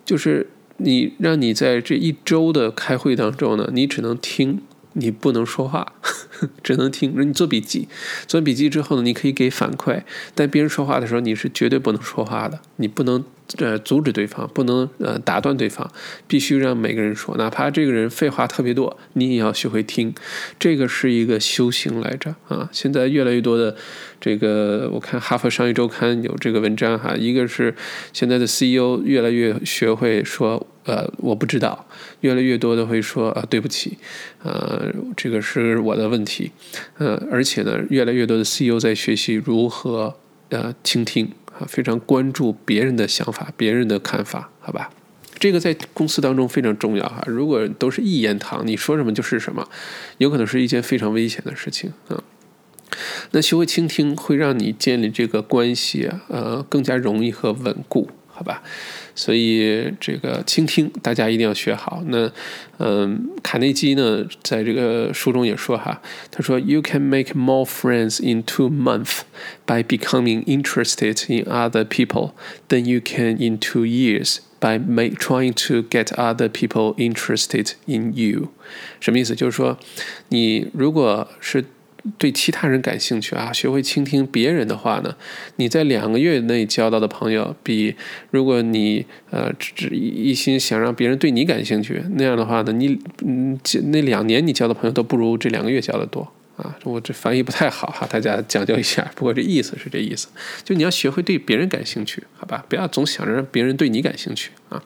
Speaker 2: 就是你让你在这一周的开会当中呢，你只能听，你不能说话，只能听。你做笔记，做完笔记之后呢，你可以给反馈，但别人说话的时候，你是绝对不能说话的，你不能。呃，阻止对方不能呃打断对方，必须让每个人说，哪怕这个人废话特别多，你也要学会听。这个是一个修行来着啊！现在越来越多的这个，我看《哈佛商业周刊》有这个文章哈，一个是现在的 CEO 越来越学会说呃我不知道，越来越多的会说啊对不起，呃这个是我的问题，呃而且呢，越来越多的 CEO 在学习如何呃倾听。啊非常关注别人的想法、别人的看法，好吧？这个在公司当中非常重要哈。如果都是一言堂，你说什么就是什么，有可能是一件非常危险的事情啊。那学会倾听，会让你建立这个关系，呃，更加容易和稳固。好吧，所以这个倾听大家一定要学好。那，嗯，卡内基呢，在这个书中也说哈，他说：“You can make more friends in two months by becoming interested in other people than you can in two years by make trying to get other people interested in you。”什么意思？就是说，你如果是 对其他人感兴趣啊，学会倾听别人的话呢，你在两个月内交到的朋友，比如果你呃只只一心想让别人对你感兴趣那样的话呢，你嗯那两年你交的朋友都不如这两个月交的多。啊，我这翻译不太好哈，大家讲究一下。不过这意思是这意思，就你要学会对别人感兴趣，好吧？不要总想着让别人对你感兴趣啊。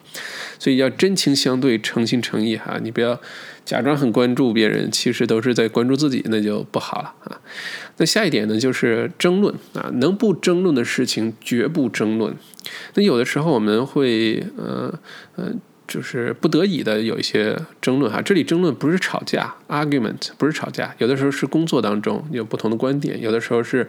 Speaker 2: 所以要真情相对，诚心诚意哈。你不要假装很关注别人，其实都是在关注自己，那就不好了啊。那下一点呢，就是争论啊，能不争论的事情绝不争论。那有的时候我们会，呃，呃。就是不得已的有一些争论哈，这里争论不是吵架，argument 不是吵架，有的时候是工作当中有不同的观点，有的时候是，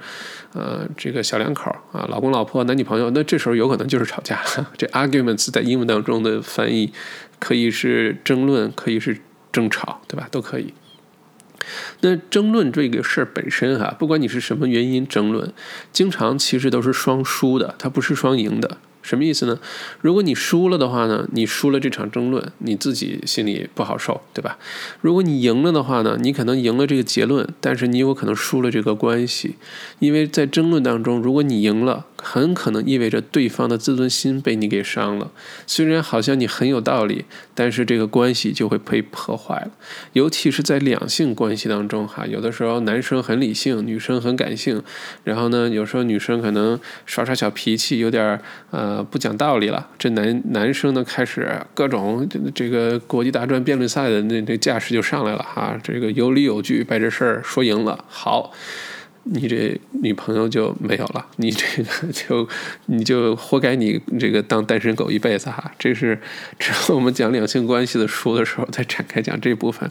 Speaker 2: 呃，这个小两口啊，老公老婆男女朋友，那这时候有可能就是吵架。这 arguments 在英文当中的翻译可以是争论，可以是争吵，对吧？都可以。那争论这个事儿本身哈，不管你是什么原因争论，经常其实都是双输的，它不是双赢的。什么意思呢？如果你输了的话呢，你输了这场争论，你自己心里不好受，对吧？如果你赢了的话呢，你可能赢了这个结论，但是你有可能输了这个关系，因为在争论当中，如果你赢了，很可能意味着对方的自尊心被你给伤了。虽然好像你很有道理，但是这个关系就会被破坏了。尤其是在两性关系当中，哈，有的时候男生很理性，女生很感性，然后呢，有时候女生可能耍耍小脾气，有点呃。呃，不讲道理了。这男男生呢，开始各种这个国际大专辩论赛的那那架势就上来了哈。这个有理有据，把这事儿说赢了，好，你这女朋友就没有了，你这个就你就活该你这个当单身狗一辈子哈。这是之后我们讲两性关系的书的时候再展开讲这部分。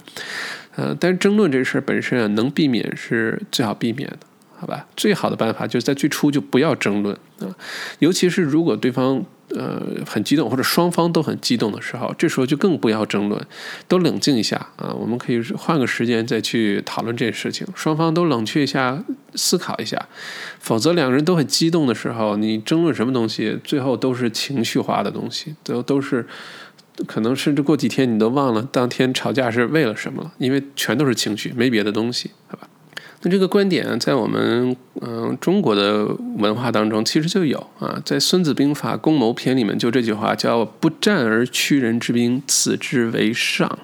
Speaker 2: 呃，但是争论这事儿本身啊，能避免是最好避免的。好吧，最好的办法就是在最初就不要争论啊，尤其是如果对方呃很激动或者双方都很激动的时候，这时候就更不要争论，都冷静一下啊，我们可以换个时间再去讨论这件事情，双方都冷却一下，思考一下，否则两个人都很激动的时候，你争论什么东西，最后都是情绪化的东西，都都是可能甚至过几天你都忘了当天吵架是为了什么了，因为全都是情绪，没别的东西，好吧？那这个观点在我们嗯中国的文化当中其实就有啊，在《孙子兵法·攻谋篇》里面就这句话叫“不战而屈人之兵，此之为上”。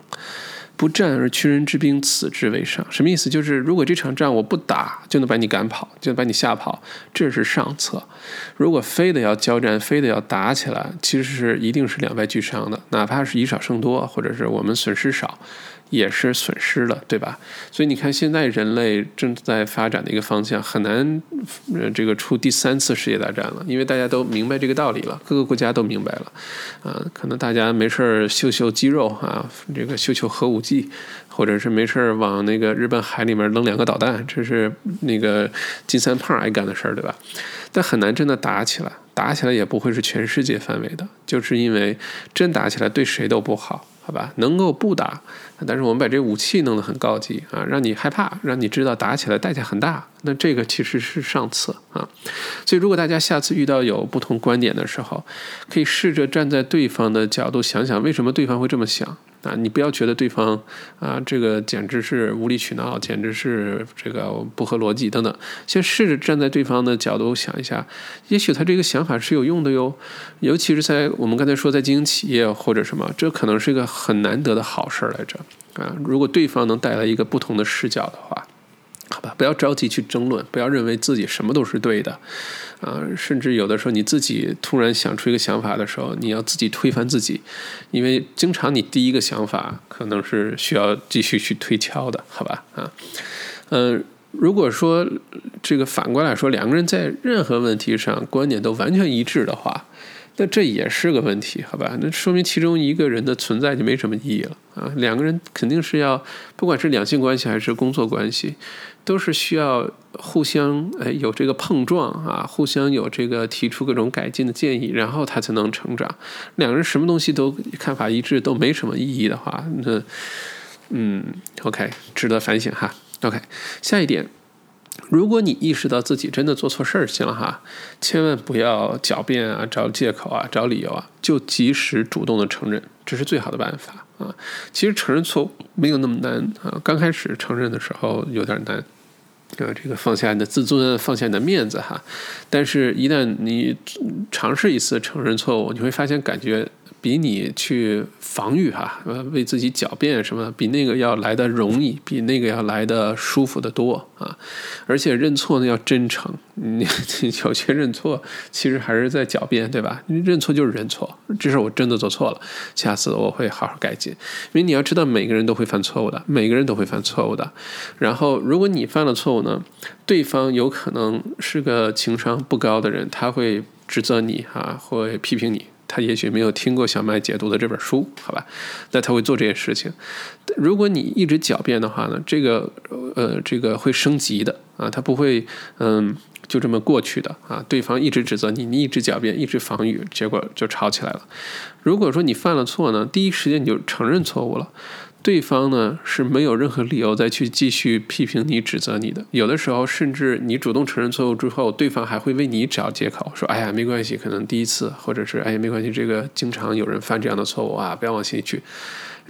Speaker 2: 不战而屈人之兵，此之为上。什么意思？就是如果这场仗我不打就能把你赶跑，就能把你吓跑，这是上策。如果非得要交战，非得要打起来，其实是一定是两败俱伤的，哪怕是以少胜多，或者是我们损失少。也是损失了，对吧？所以你看，现在人类正在发展的一个方向，很难，呃，这个出第三次世界大战了，因为大家都明白这个道理了，各个国家都明白了，啊，可能大家没事儿秀秀肌肉啊，这个秀秀核武器，或者是没事儿往那个日本海里面扔两个导弹，这是那个金三胖爱干的事儿，对吧？但很难真的打起来，打起来也不会是全世界范围的，就是因为真打起来对谁都不好。好吧，能够不打，但是我们把这武器弄得很高级啊，让你害怕，让你知道打起来代价很大。那这个其实是上策啊。所以，如果大家下次遇到有不同观点的时候，可以试着站在对方的角度想想，为什么对方会这么想。啊，你不要觉得对方啊，这个简直是无理取闹，简直是这个不合逻辑等等。先试着站在对方的角度想一下，也许他这个想法是有用的哟。尤其是在我们刚才说在经营企业或者什么，这可能是一个很难得的好事来着啊。如果对方能带来一个不同的视角的话。好吧，不要着急去争论，不要认为自己什么都是对的，啊，甚至有的时候你自己突然想出一个想法的时候，你要自己推翻自己，因为经常你第一个想法可能是需要继续去推敲的，好吧？啊，嗯，如果说这个反过来说，两个人在任何问题上观点都完全一致的话。那这也是个问题，好吧？那说明其中一个人的存在就没什么意义了啊！两个人肯定是要，不管是两性关系还是工作关系，都是需要互相哎有这个碰撞啊，互相有这个提出各种改进的建议，然后他才能成长。两个人什么东西都看法一致，都没什么意义的话，那嗯，OK，值得反省哈。OK，下一点。如果你意识到自己真的做错事儿行了哈，千万不要狡辩啊、找借口啊、找理由啊，就及时主动的承认，这是最好的办法啊。其实承认错误没有那么难啊，刚开始承认的时候有点难，啊，这个放下你的自尊，放下你的面子哈。但是，一旦你尝试一次承认错误，你会发现感觉。比你去防御哈，为自己狡辩什么，比那个要来的容易，比那个要来的舒服的多啊！而且认错呢要真诚，你有些认错其实还是在狡辩，对吧？你认错就是认错，这事我真的做错了，下次我会好好改进。因为你要知道，每个人都会犯错误的，每个人都会犯错误的。然后，如果你犯了错误呢，对方有可能是个情商不高的人，他会指责你哈，会批评你。他也许没有听过小麦解读的这本书，好吧？那他会做这件事情。如果你一直狡辩的话呢，这个呃，这个会升级的啊，他不会嗯就这么过去的啊。对方一直指责你，你一直狡辩，一直防御，结果就吵起来了。如果说你犯了错呢，第一时间你就承认错误了。对方呢是没有任何理由再去继续批评你、指责你的。有的时候，甚至你主动承认错误之后，对方还会为你找借口，说：“哎呀，没关系，可能第一次，或者是哎呀，没关系，这个经常有人犯这样的错误啊，不要往心里去。”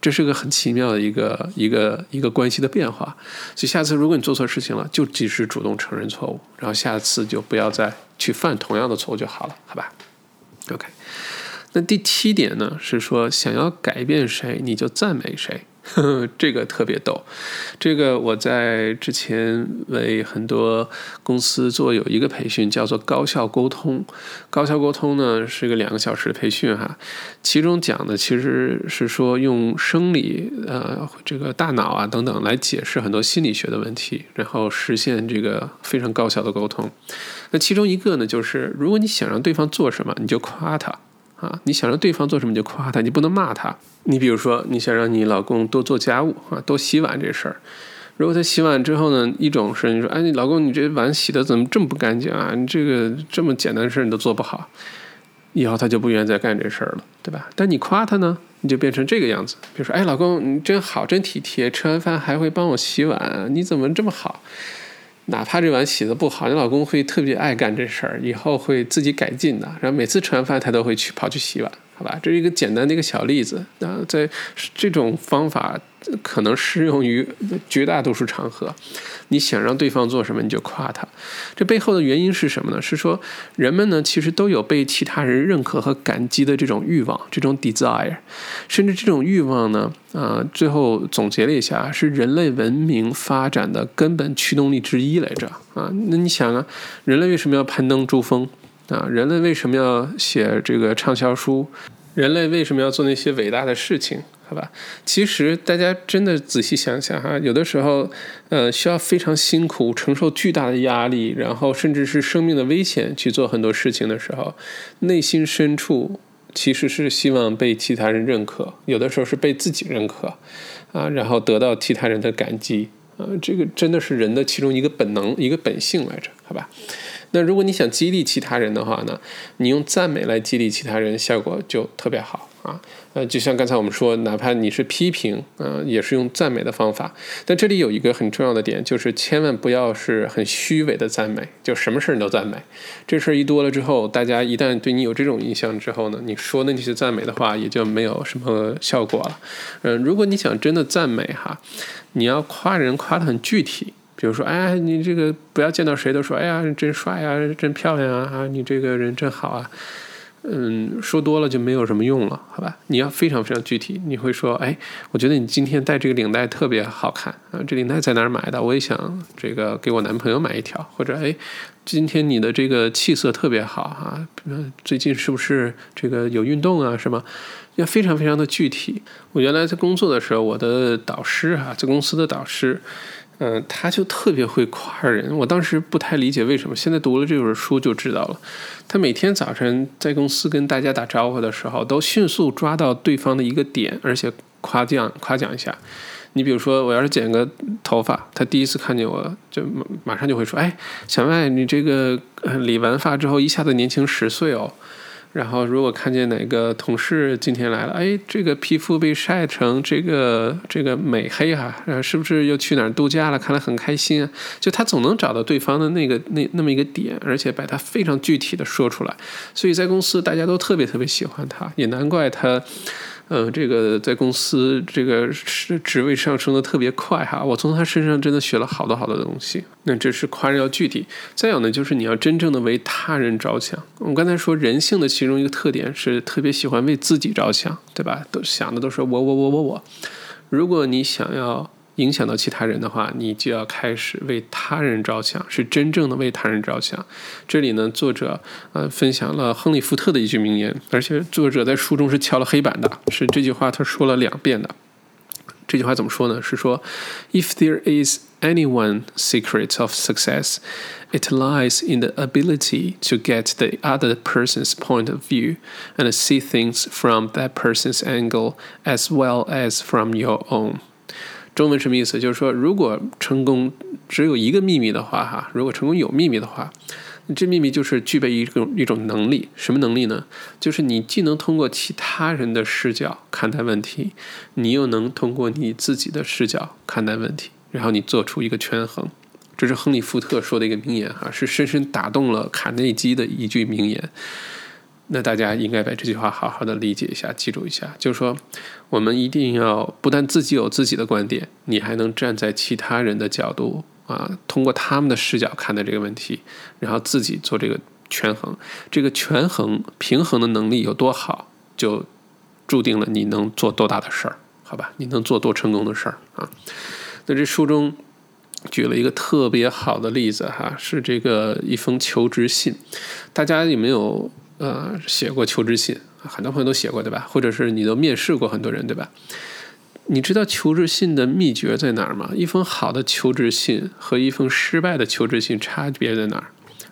Speaker 2: 这是个很奇妙的一个一个一个关系的变化。所以下次如果你做错事情了，就及时主动承认错误，然后下次就不要再去犯同样的错误就好了，好吧？OK。那第七点呢，是说想要改变谁，你就赞美谁。呵 呵这个特别逗，这个我在之前为很多公司做有一个培训，叫做高效沟通。高效沟通呢是一个两个小时的培训哈，其中讲的其实是说用生理呃这个大脑啊等等来解释很多心理学的问题，然后实现这个非常高效的沟通。那其中一个呢，就是如果你想让对方做什么，你就夸他。啊，你想让对方做什么就夸他，你不能骂他。你比如说，你想让你老公多做家务啊，多洗碗这事儿，如果他洗碗之后呢，一种是你说，哎，你老公你这碗洗的怎么这么不干净啊？你这个这么简单的事你都做不好，以后他就不愿意再干这事儿了，对吧？但你夸他呢，你就变成这个样子。比如说，哎，老公你真好，真体贴，吃完饭还会帮我洗碗，你怎么这么好？哪怕这碗洗的不好，你老公会特别爱干这事儿，以后会自己改进的。然后每次吃完饭，他都会去跑去洗碗。好吧，这是一个简单的一个小例子。那在这种方法可能适用于绝大多数场合。你想让对方做什么，你就夸他。这背后的原因是什么呢？是说人们呢，其实都有被其他人认可和感激的这种欲望，这种 desire。甚至这种欲望呢，啊，最后总结了一下，是人类文明发展的根本驱动力之一来着。啊，那你想啊，人类为什么要攀登珠峰？啊，人类为什么要写这个畅销书？人类为什么要做那些伟大的事情？好吧，其实大家真的仔细想想哈，有的时候，呃，需要非常辛苦，承受巨大的压力，然后甚至是生命的危险去做很多事情的时候，内心深处其实是希望被其他人认可，有的时候是被自己认可，啊，然后得到其他人的感激，啊，这个真的是人的其中一个本能，一个本性来着，好吧。那如果你想激励其他人的话呢，你用赞美来激励其他人，效果就特别好啊。呃，就像刚才我们说，哪怕你是批评，呃，也是用赞美的方法。但这里有一个很重要的点，就是千万不要是很虚伪的赞美，就什么事儿你都赞美。这事儿一多了之后，大家一旦对你有这种印象之后呢，你说那些赞美的话也就没有什么效果了。嗯，如果你想真的赞美哈，你要夸人夸得很具体。比如说，哎，你这个不要见到谁都说，哎呀，真帅呀，真漂亮啊，啊，你这个人真好啊，嗯，说多了就没有什么用了，好吧？你要非常非常具体，你会说，哎，我觉得你今天戴这个领带特别好看啊，这领带在哪儿买的？我也想这个给我男朋友买一条，或者，哎，今天你的这个气色特别好啊，最近是不是这个有运动啊？什么？要非常非常的具体。我原来在工作的时候，我的导师啊，在公司的导师。嗯，他就特别会夸人，我当时不太理解为什么，现在读了这本书就知道了。他每天早晨在公司跟大家打招呼的时候，都迅速抓到对方的一个点，而且夸奖夸奖一下。你比如说，我要是剪个头发，他第一次看见我就马上就会说：“哎，小麦，你这个理完发之后一下子年轻十岁哦。”然后，如果看见哪个同事今天来了，哎，这个皮肤被晒成这个这个美黑哈，然后是不是又去哪儿度假了？看来很开心啊。就他总能找到对方的那个那那么一个点，而且把他非常具体的说出来，所以在公司大家都特别特别喜欢他，也难怪他。嗯，这个在公司这个是职位上升的特别快哈，我从他身上真的学了好多好多东西。那这是夸人要具体，再有呢，就是你要真正的为他人着想。我们刚才说人性的其中一个特点是特别喜欢为自己着想，对吧？都想的都是我我我我我。如果你想要。影响到其他人的话，你就要开始为他人着想，是真正的为他人着想。这里呢，作者呃分享了亨利·福特的一句名言，而且作者在书中是敲了黑板的，是这句话他说了两遍的。 这句话怎么说呢？是说，If there is any one secret of success, it lies in the ability to get the other person's point of view and see things from that person's angle as well as from your own. 中文什么意思？就是说，如果成功只有一个秘密的话，哈，如果成功有秘密的话，这秘密就是具备一种一种能力，什么能力呢？就是你既能通过其他人的视角看待问题，你又能通过你自己的视角看待问题，然后你做出一个权衡。这是亨利·福特说的一个名言，哈，是深深打动了卡内基的一句名言。那大家应该把这句话好好的理解一下，记住一下，就是说，我们一定要不但自己有自己的观点，你还能站在其他人的角度。啊，通过他们的视角看待这个问题，然后自己做这个权衡，这个权衡平衡的能力有多好，就注定了你能做多大的事儿，好吧？你能做多成功的事儿啊？那这书中举了一个特别好的例子哈，是这个一封求职信，大家有没有呃写过求职信？很多朋友都写过对吧？或者是你都面试过很多人对吧？你知道求职信的秘诀在哪儿吗？一封好的求职信和一封失败的求职信差别在哪儿？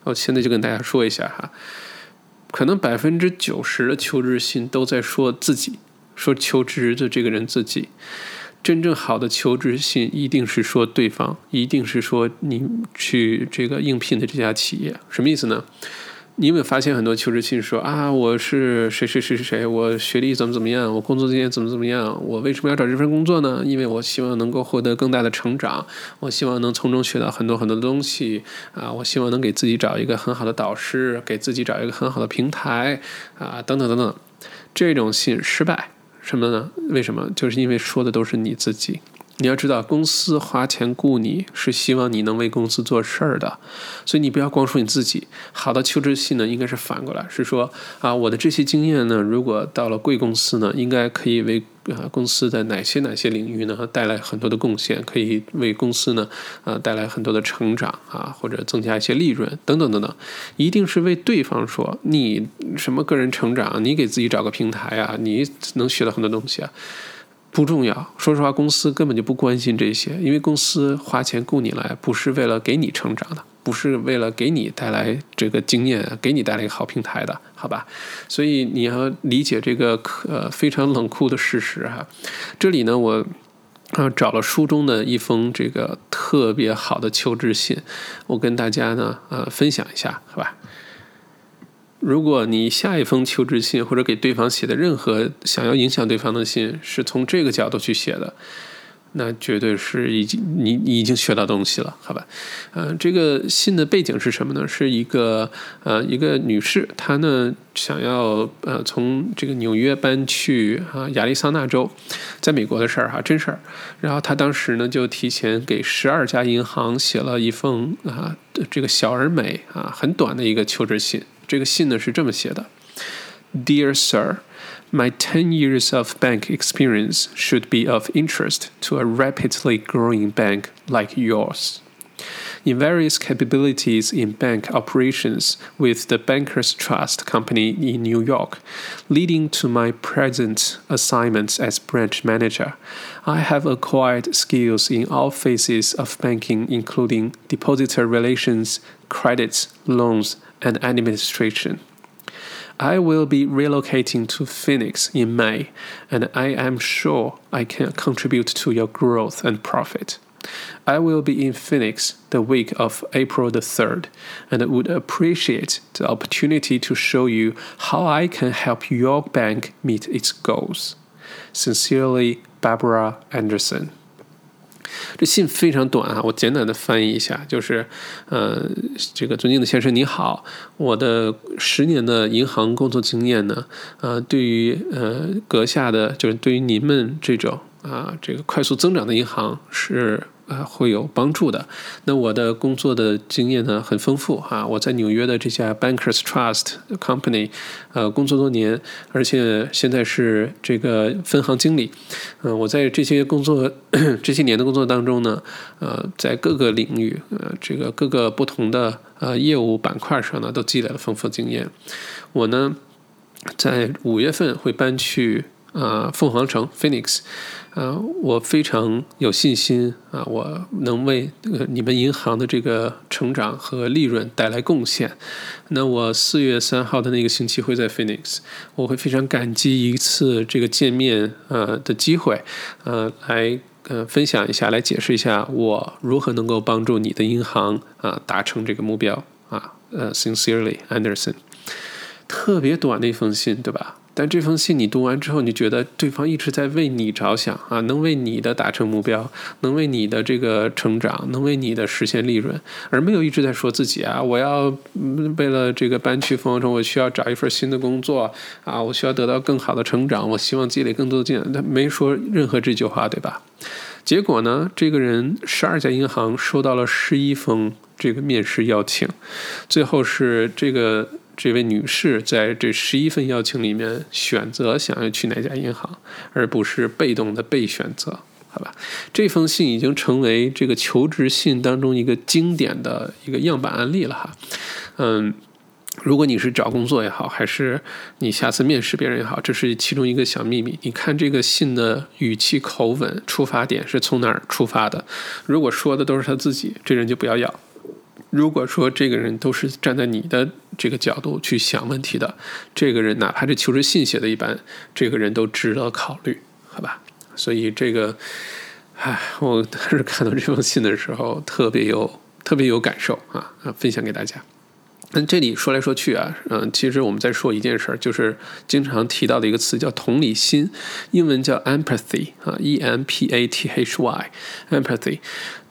Speaker 2: 我现在就跟大家说一下哈。可能百分之九十的求职信都在说自己，说求职的这个人自己。真正好的求职信一定是说对方，一定是说你去这个应聘的这家企业。什么意思呢？你有没有发现很多求职信说啊，我是谁谁谁谁谁，我学历怎么怎么样，我工作经验怎么怎么样，我为什么要找这份工作呢？因为我希望能够获得更大的成长，我希望能从中学到很多很多东西啊，我希望能给自己找一个很好的导师，给自己找一个很好的平台啊，等等等等。这种信失败什么呢？为什么？就是因为说的都是你自己。你要知道，公司花钱雇你是希望你能为公司做事儿的，所以你不要光说你自己。好的求职信呢，应该是反过来，是说啊，我的这些经验呢，如果到了贵公司呢，应该可以为啊公司的哪些哪些领域呢带来很多的贡献，可以为公司呢啊带来很多的成长啊，或者增加一些利润等等等等，一定是为对方说，你什么个人成长，你给自己找个平台啊，你能学到很多东西啊。不重要，说实话，公司根本就不关心这些，因为公司花钱雇你来，不是为了给你成长的，不是为了给你带来这个经验，给你带来一个好平台的，好吧？所以你要理解这个呃非常冷酷的事实哈。这里呢，我啊找了书中的一封这个特别好的求职信，我跟大家呢呃分享一下，好吧？如果你下一封求职信或者给对方写的任何想要影响对方的信是从这个角度去写的，那绝对是已经你你已经学到东西了，好吧？呃，这个信的背景是什么呢？是一个呃一个女士，她呢想要呃从这个纽约搬去啊亚利桑那州，在美国的事儿哈，真事儿。然后她当时呢就提前给十二家银行写了一封啊这个小而美啊很短的一个求职信。这个信呢是这么写的：Dear Sir, my ten years of bank experience should be of interest to a rapidly growing bank like yours. In various capabilities in bank operations with the Bankers Trust Company in New York, leading to my present assignments as branch manager, I have acquired skills in all phases of banking, including depositor relations, credits, loans, and administration. I will be relocating to Phoenix in May, and I am sure I can contribute to your growth and profit. I will be in Phoenix the week of April the 3rd, and would appreciate the opportunity to show you how I can help your bank meet its goals. Sincerely, Barbara Anderson. 这信非常短啊，我简短的翻译一下，就是，呃，这个尊敬的先生你好，我的十年的银行工作经验呢，呃，对于呃阁下的，就是对于您们这种啊这个快速增长的银行是。啊，会有帮助的。那我的工作的经验呢，很丰富哈。我在纽约的这家 Bankers Trust Company，呃，工作多年，而且现在是这个分行经理。嗯，我在这些工作 这些年的工作当中呢，呃，在各个领域，呃，这个各个不同的呃业务板块上呢，都积累了丰富经验。我呢，在五月份会搬去。呃凤凰城 Phoenix，呃，我非常有信心啊，我能为呃你们银行的这个成长和利润带来贡献。那我四月三号的那个星期会在 Phoenix，我会非常感激一次这个见面呃的机会，呃，来呃分享一下，来解释一下我如何能够帮助你的银行啊达成这个目标啊。呃，Sincerely Anderson，特别短的一封信，对吧？但这封信你读完之后，你觉得对方一直在为你着想啊，能为你的达成目标，能为你的这个成长，能为你的实现利润，而没有一直在说自己啊，我要为了这个搬去凤凰城，我需要找一份新的工作啊，我需要得到更好的成长，我希望积累更多的经验，他没说任何这句话，对吧？结果呢，这个人十二家银行收到了十一封这个面试邀请，最后是这个。这位女士在这十一份邀请里面选择想要去哪家银行，而不是被动的被选择，好吧？这封信已经成为这个求职信当中一个经典的一个样板案例了哈。嗯，如果你是找工作也好，还是你下次面试别人也好，这是其中一个小秘密。你看这个信的语气、口吻、出发点是从哪儿出发的？如果说的都是他自己，这人就不要要。如果说这个人都是站在你的这个角度去想问题的，这个人哪怕这求职信写的一般，这个人都值得考虑，好吧？所以这个，唉，我当时看到这封信的时候，特别有特别有感受啊啊，分享给大家。那这里说来说去啊，嗯，其实我们在说一件事儿，就是经常提到的一个词叫同理心，英文叫 empathy 啊，e m p a t h y，empathy。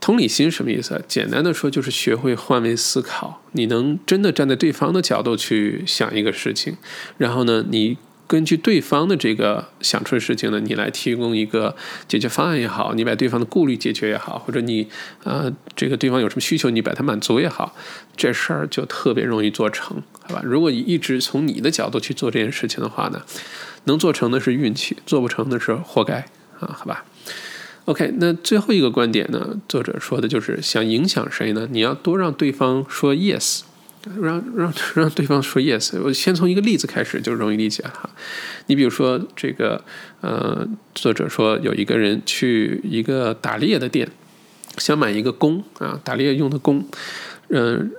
Speaker 2: 同理心什么意思？简单的说就是学会换位思考，你能真的站在对方的角度去想一个事情，然后呢，你。根据对方的这个想出的事情呢，你来提供一个解决方案也好，你把对方的顾虑解决也好，或者你呃这个对方有什么需求，你把它满足也好，这事儿就特别容易做成，好吧？如果你一直从你的角度去做这件事情的话呢，能做成的是运气，做不成的是活该啊，好吧？OK，那最后一个观点呢，作者说的就是想影响谁呢？你要多让对方说 yes。让让 让对方说 yes，我先从一个例子开始就容易理解哈。你比如说这个呃，作者说有一个人去一个打猎的店，想买一个弓啊，打猎用的弓，嗯。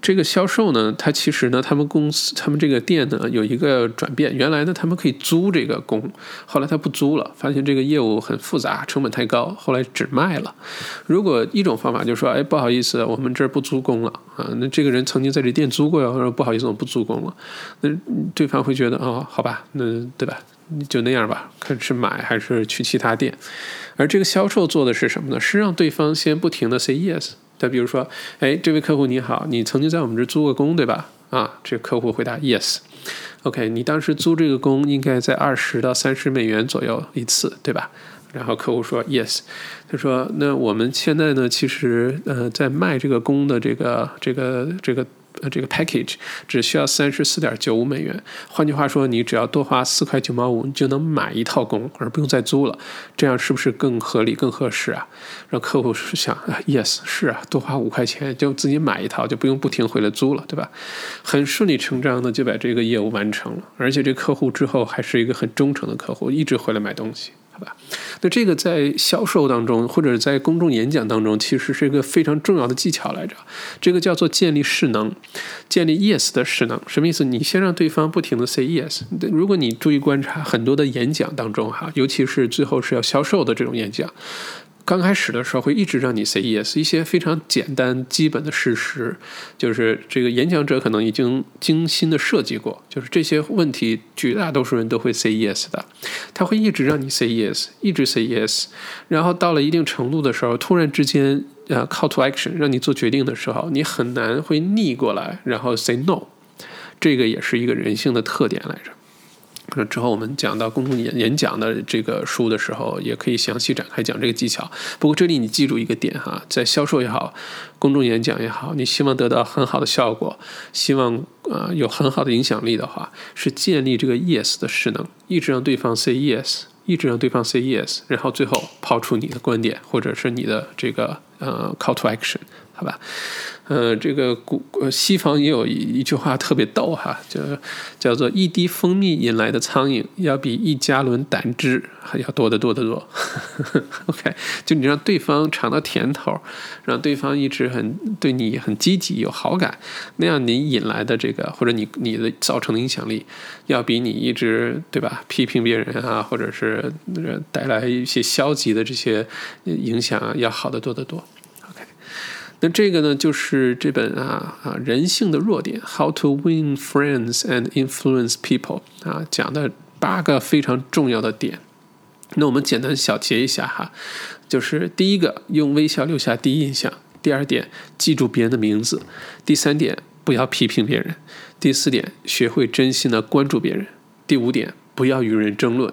Speaker 2: 这个销售呢，他其实呢，他们公司他们这个店呢有一个转变，原来呢他们可以租这个工，后来他不租了，发现这个业务很复杂，成本太高，后来只卖了。如果一种方法就是说，哎，不好意思，我们这儿不租工了啊，那这个人曾经在这店租过呀，说不好意思，我不租工了，那对方会觉得哦，好吧，那对吧，就那样吧，看是买还是去其他店。而这个销售做的是什么呢？是让对方先不停的 say yes。再比如说，哎，这位客户你好，你曾经在我们这租过工对吧？啊，这个客户回答 yes。OK，你当时租这个工应该在二十到三十美元左右一次对吧？然后客户说 yes。他说那我们现在呢，其实呃在卖这个工的这个这个这个。呃，这个 package 只需要三十四点九五美元。换句话说，你只要多花四块九毛五，你就能买一套工，而不用再租了。这样是不是更合理、更合适啊？让客户是想，yes，是啊，多花五块钱就自己买一套，就不用不停回来租了，对吧？很顺理成章的就把这个业务完成了，而且这客户之后还是一个很忠诚的客户，一直回来买东西。好吧，那这个在销售当中，或者在公众演讲当中，其实是一个非常重要的技巧来着。这个叫做建立势能，建立 yes 的势能。什么意思？你先让对方不停的 say yes。如果你注意观察很多的演讲当中，哈，尤其是最后是要销售的这种演讲。刚开始的时候会一直让你 say yes，一些非常简单基本的事实，就是这个演讲者可能已经精心的设计过，就是这些问题绝大多数人都会 say yes 的，他会一直让你 say yes，一直 say yes，然后到了一定程度的时候，突然之间呃 call to action 让你做决定的时候，你很难会逆过来，然后 say no，这个也是一个人性的特点来着。那之后我们讲到公众演演讲的这个书的时候，也可以详细展开讲这个技巧。不过这里你记住一个点哈，在销售也好，公众演讲也好，你希望得到很好的效果，希望啊有很好的影响力的话，是建立这个 yes 的势能，一直让对方 say yes，一直让对方 say yes，然后最后抛出你的观点或者是你的这个呃 call to action，好吧？呃，这个古呃西方也有一一句话特别逗哈，叫叫做一滴蜂蜜引来的苍蝇，要比一加仑胆汁还要多得多得多。OK，就你让对方尝到甜头，让对方一直很对你很积极有好感，那样你引来的这个或者你你的造成的影响力，要比你一直对吧批评别人啊，或者是带来一些消极的这些影响啊，要好得多得多。那这个呢，就是这本啊啊人性的弱点，How to Win Friends and Influence People 啊讲的八个非常重要的点。那我们简单小结一下哈，就是第一个，用微笑留下第一印象；第二点，记住别人的名字；第三点，不要批评别人；第四点，学会真心的关注别人；第五点，不要与人争论；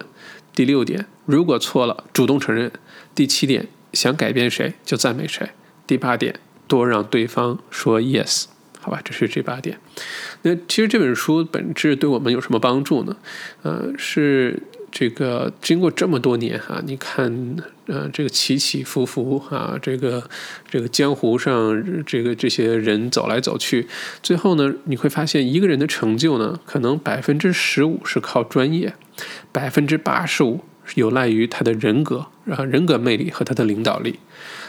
Speaker 2: 第六点，如果错了，主动承认；第七点，想改变谁就赞美谁；第八点。多让对方说 yes，好吧，这是这八点。那其实这本书本质对我们有什么帮助呢？呃，是这个经过这么多年哈，你看，呃，这个起起伏伏啊，这个这个江湖上这个这些人走来走去，最后呢，你会发现一个人的成就呢，可能百分之十五是靠专业，百分之八十五有赖于他的人格，然后人格魅力和他的领导力。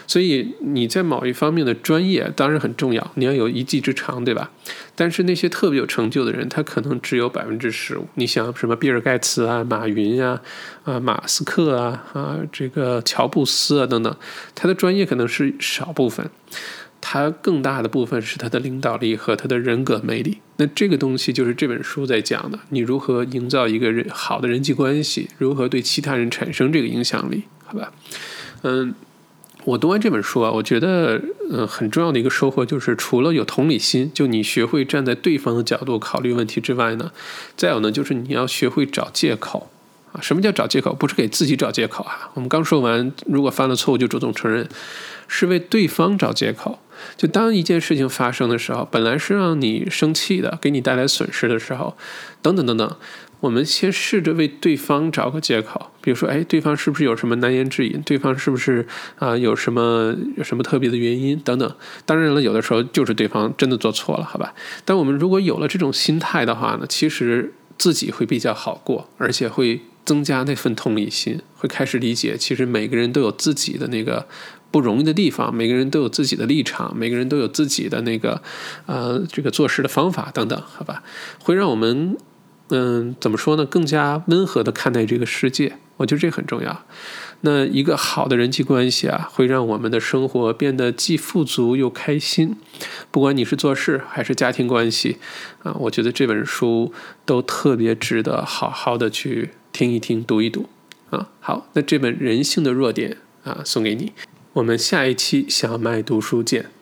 Speaker 2: 所以你在某一方面的专业当然很重要，你要有一技之长，对吧？但是那些特别有成就的人，他可能只有百分之十五。你想什么比尔盖茨啊、马云呀、啊马斯克啊、啊这个乔布斯啊等等，他的专业可能是少部分，他更大的部分是他的领导力和他的人格魅力。那这个东西就是这本书在讲的，你如何营造一个人好的人际关系，如何对其他人产生这个影响力，好吧？嗯。我读完这本书啊，我觉得，嗯，很重要的一个收获就是，除了有同理心，就你学会站在对方的角度考虑问题之外呢，再有呢，就是你要学会找借口啊。什么叫找借口？不是给自己找借口啊。我们刚说完，如果犯了错误就主动承认，是为对方找借口。就当一件事情发生的时候，本来是让你生气的，给你带来损失的时候，等等等等。我们先试着为对方找个借口，比如说，哎，对方是不是有什么难言之隐？对方是不是啊有什么有什么特别的原因等等？当然了，有的时候就是对方真的做错了，好吧？但我们如果有了这种心态的话呢，其实自己会比较好过，而且会增加那份同理心，会开始理解，其实每个人都有自己的那个不容易的地方，每个人都有自己的立场，每个人都有自己的那个呃这个做事的方法等等，好吧？会让我们。嗯，怎么说呢？更加温和的看待这个世界，我觉得这很重要。那一个好的人际关系啊，会让我们的生活变得既富足又开心。不管你是做事还是家庭关系啊，我觉得这本书都特别值得好好的去听一听、读一读啊。好，那这本《人性的弱点》啊，送给你。我们下一期小麦读书见。